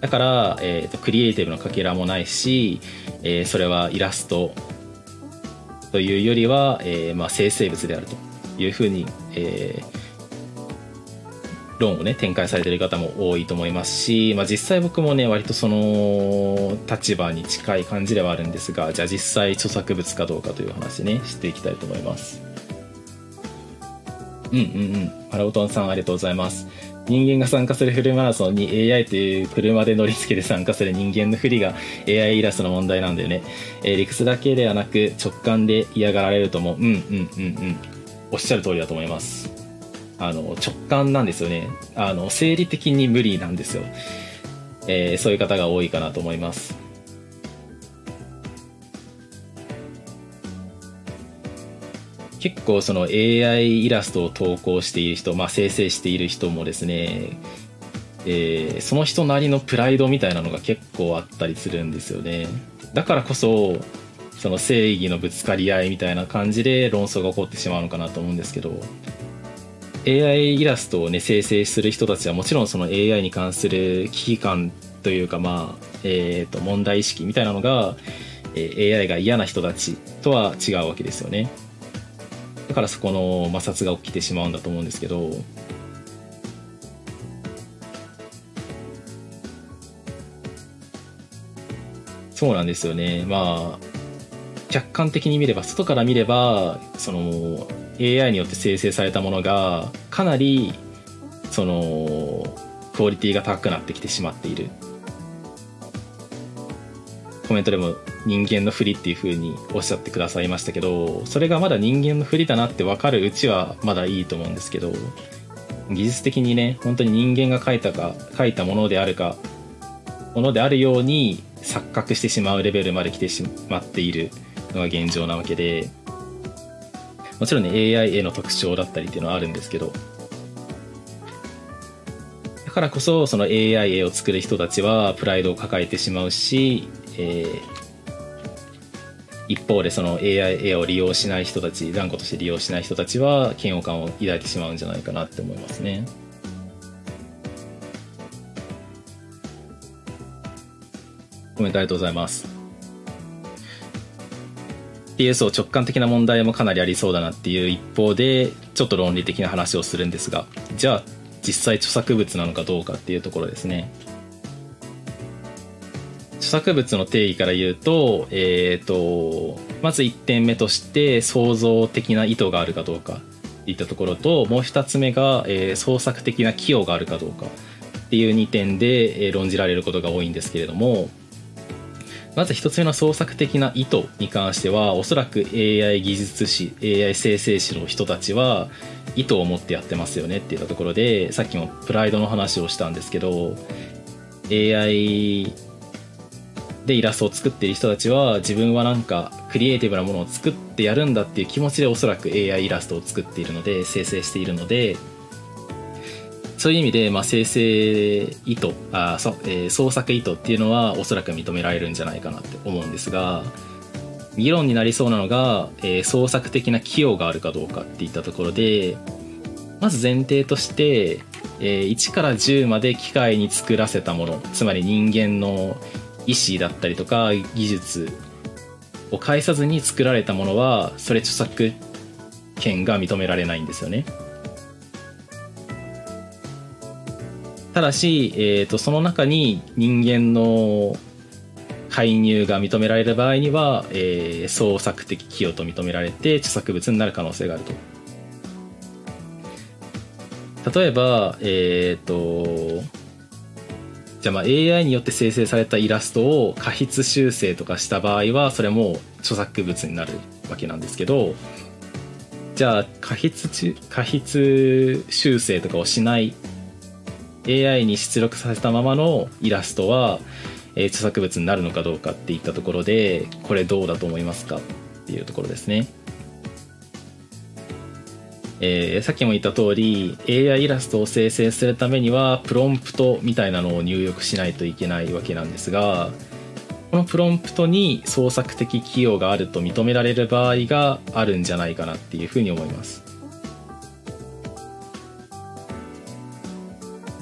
だから、えーと、クリエイティブのかけらもないし、えー、それはイラストというよりは、えーまあ、生成物であるというふうに、えー、論をね展開されてる方も多いと思いますし、まあ、実際僕もね割とその立場に近い感じではあるんですがじゃあ実際著作物かどうかという話ねしていきたいと思います。うんうんうん。パラオトンさんありがとうございます。人間が参加するフルマラソンに AI という車で乗り付けて参加する人間の不利が AI イラストの問題なんだよね。えー、理屈だけではなく直感で嫌がられるとも、うんうんうんうん。おっしゃる通りだと思います。あの、直感なんですよね。あの、生理的に無理なんですよ。えー、そういう方が多いかなと思います。結構その AI イラストを投稿している人、まあ、生成している人もですね、えー、その人なりのプライドみたいなのが結構あったりするんですよねだからこそその正義のぶつかり合いみたいな感じで論争が起こってしまうのかなと思うんですけど AI イラストをね生成する人たちはもちろんその AI に関する危機感というかまあ、えー、と問題意識みたいなのが、AI が嫌な人たちとは違うわけですよね。だからそこの摩擦が起きてしまうんだと思うんですけど。そうなんですよね。まあ客観的に見れば外から見ればその AI によって生成されたものがかなりそのクオリティが高くなってきてしまっている。コメントでも人間のふりっていう風におっしゃってくださいましたけどそれがまだ人間のふりだなって分かるうちはまだいいと思うんですけど技術的にね本当に人間が書いたか書いたものであるかものであるように錯覚してしまうレベルまで来てしまっているのが現状なわけでもちろんね AI への特徴だったりっていうのはあるんですけどだからこそその AI 絵を作る人たちはプライドを抱えてしまうしえー、一方でその AI を利用しない人たち断固として利用しない人たちは嫌悪感を抱いてしまうんじゃないかなって思いますね。コメントありがとうございます。TSO 直感的な問題もかなりありそうだなっていう一方でちょっと論理的な話をするんですがじゃあ実際著作物なのかどうかっていうところですね。著作物の定義から言うと,、えーと、まず1点目として創造的な意図があるかどうかっていったところともう2つ目が、えー、創作的な寄与があるかどうかっていう2点で、えー、論じられることが多いんですけれどもまず1つ目の創作的な意図に関してはおそらく AI 技術士 AI 生成士の人たちは意図を持ってやってますよねっていったところでさっきもプライドの話をしたんですけど AI でイラストを作っている人たちは自分はなんかクリエイティブなものを作ってやるんだっていう気持ちでおそらく AI イラストを作っているので生成しているのでそういう意味で、まあ、生成意図あそ、えー、創作意図っていうのはおそらく認められるんじゃないかなって思うんですが議論になりそうなのが、えー、創作的な寄与があるかどうかっていったところでまず前提として、えー、1から10まで機械に作らせたものつまり人間の意思だったりとか技術を介さずに作られたものはそれ著作権が認められないんですよね。ただし、えーと、その中に人間の介入が認められる場合には、えー、創作的寄与と認められて著作物になる可能性があると。例えば、えっ、ー、と、じゃあまあ AI によって生成されたイラストを過筆修正とかした場合はそれも著作物になるわけなんですけどじゃあ過筆過筆修正とかをしない AI に出力させたままのイラストは、え、著作物になるのかどうかっていったところでこれどうだと思いますかっていうところですね。えー、さっきも言った通り AI イラストを生成するためにはプロンプトみたいなのを入力しないといけないわけなんですがこのプロンプトに創作的寄与があると認められる場合があるんじゃないかなっていうふうに思います。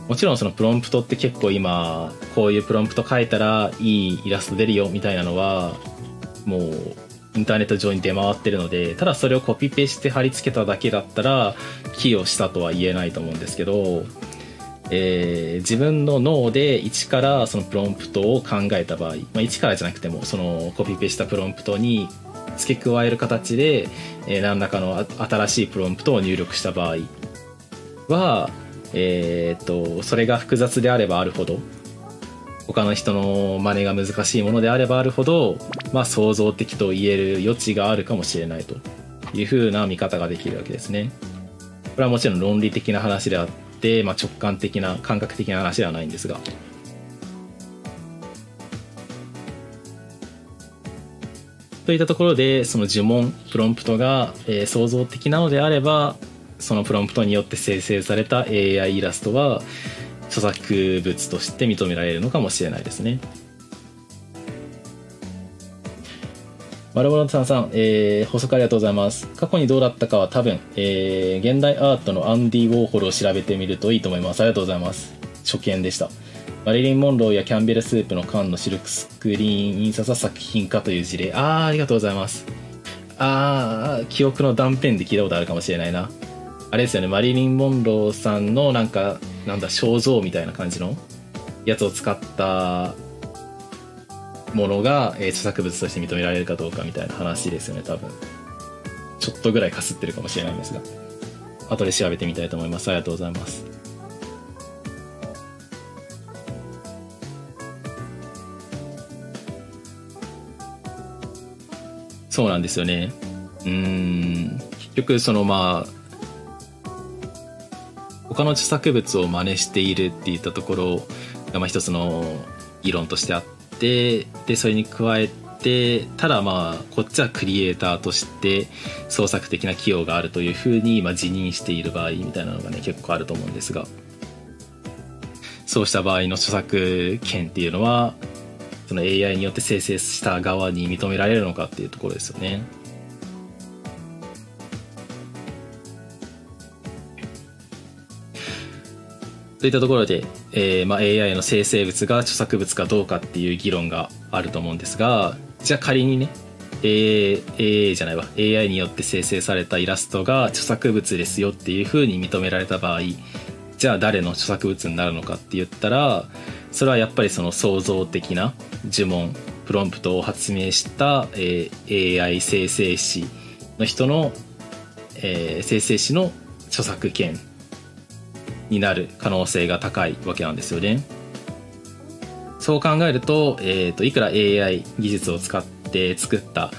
もちろんそのプロンプトって結構今こういうプロンプト書いたらいいイラスト出るよみたいなのはもうインターネット上に出回ってるのでただそれをコピペして貼り付けただけだったら寄与したとは言えないと思うんですけど、えー、自分の脳で一からそのプロンプトを考えた場合、まあ、一からじゃなくてもそのコピペしたプロンプトに付け加える形で、えー、何らかの新しいプロンプトを入力した場合はえー、っとそれが複雑であればあるほど他の人の真似が難しいものであればあるほど、まあ、創造的と言える余地があるかもしれないというふうな見方ができるわけですね。これはもちろん論理的な話であって、まあ、直感的な感覚的な話ではないんですが。といったところでその呪文プロンプトが、えー、創造的なのであればそのプロンプトによって生成された AI イラストは著作物として認められるのかもしれないですね。マルボロさんさん、えー、補足ありがとうございます。過去にどうだったかは多分、えー、現代アートのアンディ・ウォーホルを調べてみるといいと思います。ありがとうございます。初見でした。マリリン・モンローやキャンベルスープの缶のシルクスクリーン印刷は作品化という事例。あー、ありがとうございます。あー、記憶の断片で聞いたことあるかもしれないな。あれですよねマリリン・モンローさんのなんかなんだ肖像みたいな感じのやつを使ったものが、えー、著作物として認められるかどうかみたいな話ですよね多分。ちょっとぐらいかすってるかもしれないんですが。後で調べてみたいと思います。ありがとうございます。そうなんですよね。うん。結局そのまあ他の著作物を真似しているっていったところがまあ一つの議論としてあってでそれに加えてただまあこっちはクリエイターとして創作的な寄与があるというふうにまあ自認している場合みたいなのがね結構あると思うんですがそうした場合の著作権っていうのはその AI によって生成した側に認められるのかっていうところですよね。といったところで、えーまあ、AI の生成物が著作物かどうかっていう議論があると思うんですがじゃあ仮にね AI, AI じゃないわ AI によって生成されたイラストが著作物ですよっていうふうに認められた場合じゃあ誰の著作物になるのかって言ったらそれはやっぱりその創造的な呪文プロンプトを発明した、えー、AI 生成詞の人の、えー、生成詞の著作権になる可能性が高いわけなんですよね。そう考えると,、えーと、いくら AI 技術を使って作った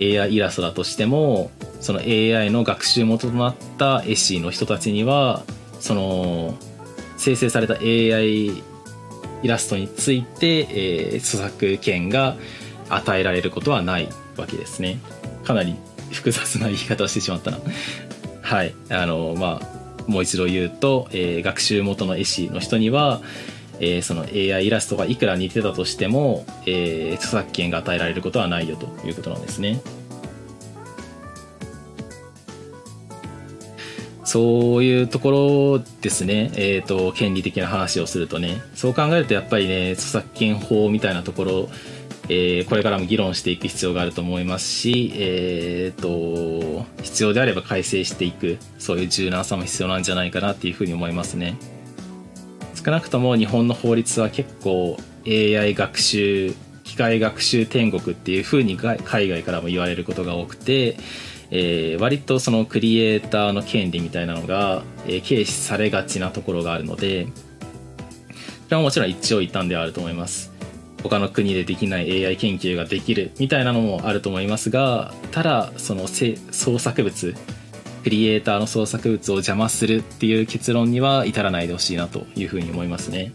AI イラストだとしてもその AI の学習元となった絵師の人たちにはその生成された AI イラストについて、えー、著作権が与えられることはないわけですね。かなり複雑な言い方をしてしまったな。はい。あの、まあ、もう一度言うと、えー、学習元の絵師の人には、えー、その AI イラストがいくら似てたとしても、えー、著作権が与えられることはないよということなんですね。そういうところですね、えーと、権利的な話をするとねそう考えるとやっぱりね著作権法みたいなところ、えー、これからも議論していく必要があると思いますし、えーと、必要であれば改正していくそういう柔軟さも必要なんじゃないかなっていうふうに思いますね。少なくとも日本の法律は結構 AI 学習機械学習天国っていうふうに海外からも言われることが多くてえー、割とそのクリエイターの権利みたいなのが、えー、軽視されがちなところがあるのでそれはもちろん一長一短ではあると思います。他の国でできない AI 研究ができるみたいなのもあると思いますがただその創作物クリエイターの創作物を邪魔するっていう結論には至らないでほしいなというふうに思いますね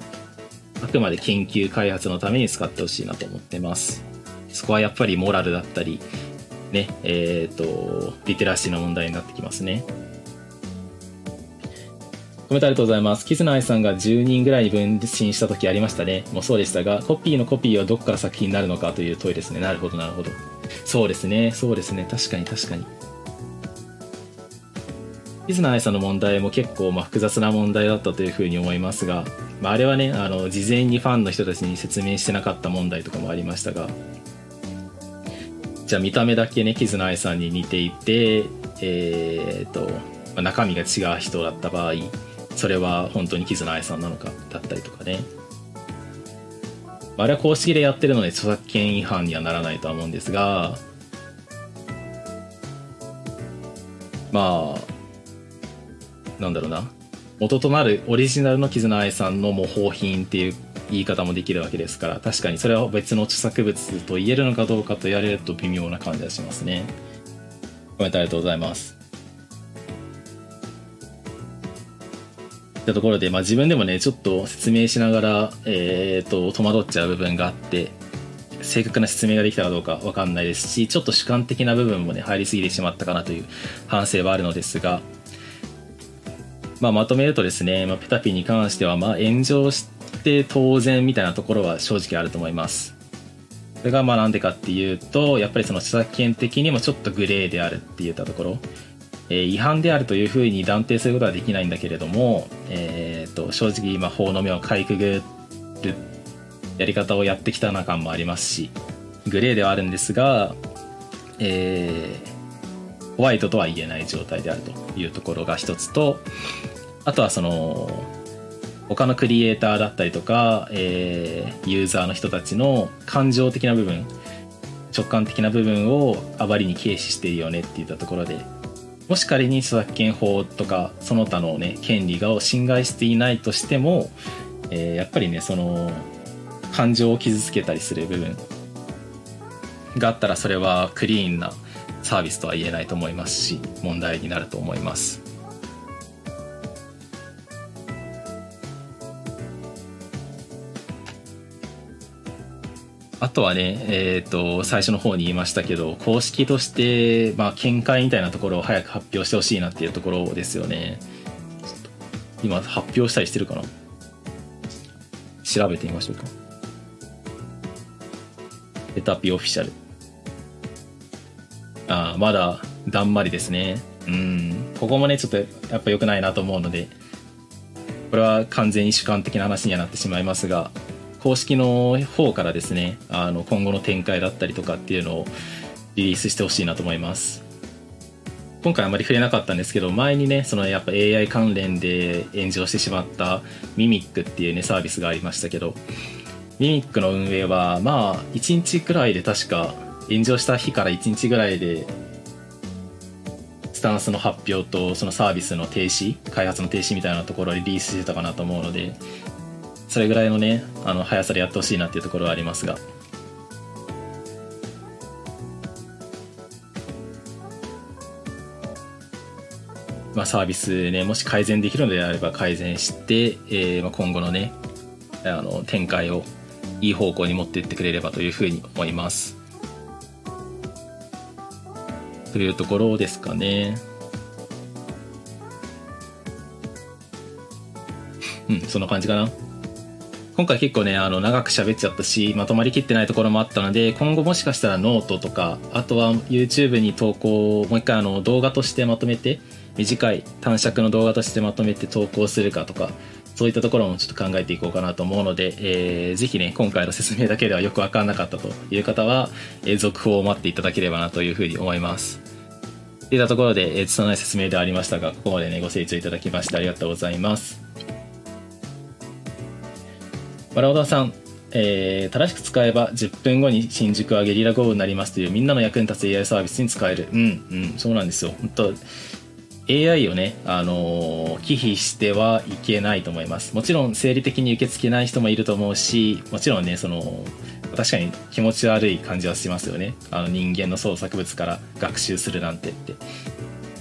あくまで研究開発のために使ってほしいなと思ってますそこはやっぱりモラルだったりね、えっ、ー、と、リテラシーの問題になってきますね。コメントありがとうございます。キズナアイさんが10人ぐらいに分身した時ありましたね。もうそうでしたが、コピーのコピーはどこから作品になるのかという問いですね。なるほど、なるほど。そうですね、そうですね。確かに確かに。キズナアイさんの問題も結構まあ複雑な問題だったというふうに思いますが、まあ、あれはね、あの、事前にファンの人たちに説明してなかった問題とかもありましたが、じゃあ見た目だけねキズナアイさんに似ていてえー、っと、ま、中身が違う人だった場合それは本当にキズナアイさんなのかだったりとかね。あれは公式でやってるので著作権違反にはならないとは思うんですがまあなんだろうな。元となるオリジナルのキズナアイさんの模倣品っていう言い方もできるわけですから確かにそれは別の著作物と言えるのかどうかと言われると微妙な感じがしますね。コメントありがとうございます。ったところで、まあ、自分でもねちょっと説明しながら、えーと、戸惑っちゃう部分があって正確な説明ができたかどうか分かんないですしちょっと主観的な部分もね入りすぎてしまったかなという反省はあるのですが、まあ、まとめるとですね、まあ、ペタピに関してはまあ炎上して当然みたいなところは正直あると思います。それがまあなんでかっていうと、やっぱりその著作権的にもちょっとグレーであるって言ったところ、え、違反であるというふうに断定することはできないんだけれども、えーと、正直今法の目をかいくぐるやり方をやってきたな感もありますし、グレーではあるんですが、えー、ホワイトとは言えない状態であるというところが一つと、あとはその、他のクリエイターだったりとか、えー、ユーザーの人たちの感情的な部分直感的な部分をあまりに軽視しているよねって言ったところでもし仮に著作権法とかその他のね権利が侵害していないとしても、えー、やっぱりねその感情を傷つけたりする部分があったらそれはクリーンなサービスとは言えないと思いますし問題になると思います。あとはね、えっ、ー、と、最初の方に言いましたけど、公式として、まあ、見解みたいなところを早く発表してほしいなっていうところですよね。今、発表したりしてるかな？調べてみましょうか。ペタピオフィシャル。ああ、まだ、だんまりですね。うん。ここもね、ちょっとやっぱ良くないなと思うので、これは完全に主観的な話にはなってしまいますが、公式の方からですねあの今後の展開だったりとかっていうのをリリースしてほしいなと思います。今回あまり触れなかったんですけど前にねそのやっぱ AI 関連で炎上してしまったミミックっていうねサービスがありましたけどミミックの運営はまあ1日くらいで確か炎上した日から1日ぐらいでスタンスの発表とそのサービスの停止開発の停止みたいなところをリリースしてたかなと思うのでそれぐらいのねあの速さでやってほしいなっていうところはありますがまあ、サービスねもし改善できるのであれば改善して、えー、まあ今後のねあの展開をいい方向に持っていってくれればというふうに思います。というところですかね。うん、そんな感じかな。今回結構ね、あの、長く喋っちゃったし、まとまりきってないところもあったので、今後もしかしたらノートとか、あとは YouTube に投稿を、もう一回あの、動画としてまとめて、短い短尺の動画としてまとめて投稿するかとかそういったところもちょっと考えていこうかなと思うので、えー、ぜひね今回の説明だけではよく分かんなかったという方は、えー、続報を待っていただければなというふうに思います。といったところで、えー、拙い説明でありましたがここまでねご清聴いただきましてありがとうございます。バラオダさんえー、正しく使えば10分後に新宿はゲリラ豪雨になりますというみんなの役に立つ AI サービスに使える。うん、うん、そうなんですよ。本当 AI をね、あのー、忌避してはいけないと思います。もちろん生理的に受け付けない人もいると思うし、もちろんね、その、確かに気持ち悪い感じはしますよね。あの人間の創作物から学習するなんてって。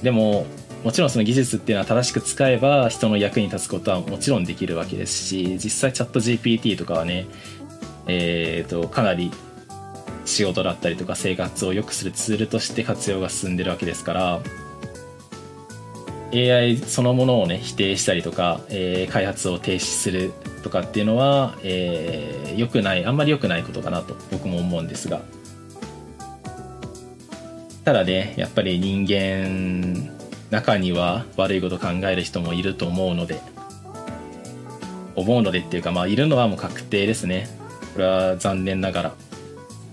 でも、もちろんその技術っていうのは正しく使えば人の役に立つことはもちろんできるわけですし、実際チャット GPT とかはね、えーと、かなり仕事だったりとか生活を良くするツールとして活用が進んでるわけですから AI そのものをね否定したりとか、えー、開発を停止するとかっていうのは、えー、良くないあんまり良くないことかなと僕も思うんですが。ただねやっぱり人間中には悪いこと考える人もいると思うので。思うのでっていうかまあいるのはもう確定ですね。これは残念ながら、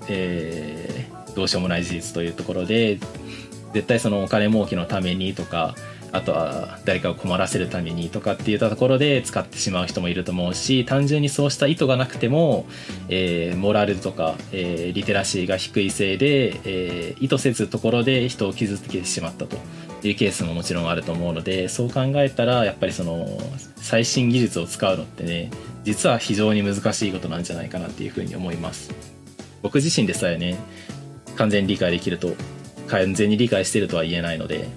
えー、どうしようもない事実というところで絶対そのお金儲けのためにとかあとは誰かを困らせるためにとかっていったところで使ってしまう人もいると思うし単純にそうした意図がなくても、えー、モラルとか、えー、リテラシーが低いせいで、えー、意図せずところで人を傷つけてしまったと。っていうケースももちろんあると思うのでそう考えたらやっぱりその最新技術を使うのってね実は非常に難しいことなんじゃないかなっていうふうに思います。僕自身でさえね完全に理解できると完全に理解してるとは言えないので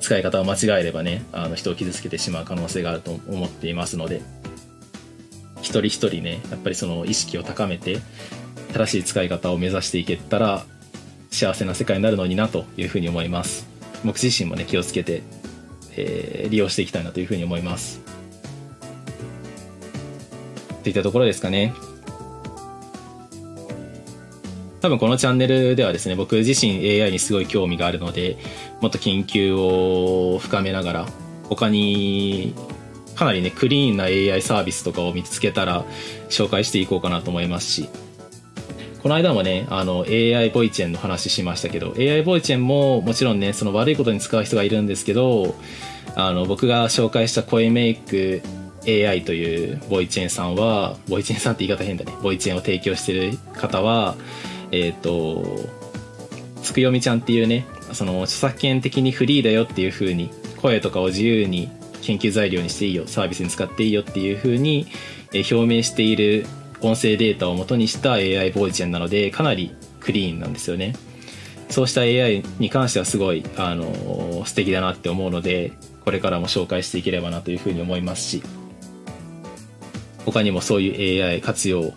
使い方を間違えればねあの人を傷つけてしまう可能性があると思っていますので一人一人ねやっぱりその意識を高めて正しい使い方を目指していけたら幸せな世界になるのになというふうに思います僕自身もね気をつけて、えー、利用していきたいなというふうに思いますといったところですかね。多分このチャンネルではですね、僕自身 AI にすごい興味があるので、もっと研究を深めながら、他にかなりね、クリーンな AI サービスとかを見つけたら紹介していこうかなと思いますし、この間もね、あの AI ボイチェンの話しましたけど、AI ボイチェンももちろんね、その悪いことに使う人がいるんですけど、あの僕が紹介した声メイク AI というボイチェンさんはボイチェンさんって言い方変だね。ボイチェンを提供してる方はえっ、ー、とつくよみちゃんっていうねその著作権的にフリーだよっていう風に声とかを自由に研究材料にしていいよサービスに使っていいよっていう風に表明している音声データを元にした AI ボイチェンなのでかなりクリーンなんですよね。そうした AI に関してはすごいあの素敵だなって思うのでこれからも紹介していければなというふうに思いますし他にもそういう AI 活用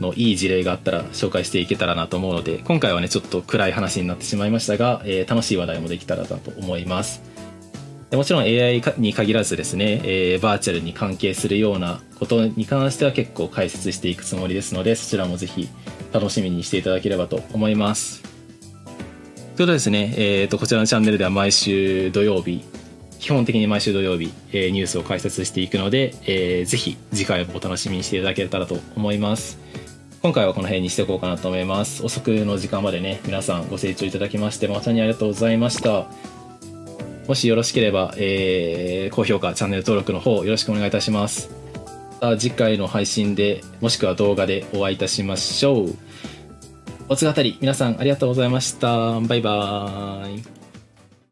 のいい事例があったら紹介していけたらなと思うので今回はねちょっと暗い話になってしまいましたが、えー、楽しい話題もできたらなと思います。でもちろん AI に限らずですね、えー、バーチャルに関係するようなことに関しては結構解説していくつもりですのでそちらもぜひ楽しみにしていただければと思いますということですね、えーとこちらのチャンネルでは毎週土曜日基本的に毎週土曜日、えー、ニュースを解説していくので、えー、ぜひ次回もお楽しみにしていただけたらと思います。今回はこの辺にしておこうかなと思います。遅くの時間までね、皆さんご清聴いただきまして誠にありがとうございました。もしよろしければ、えー、高評価、チャンネル登録の方よろしくお願いいたします。また次回の配信で、もしくは動画でお会いいたしましょう。おつがたり、皆さんありがとうございました。バイバーイ。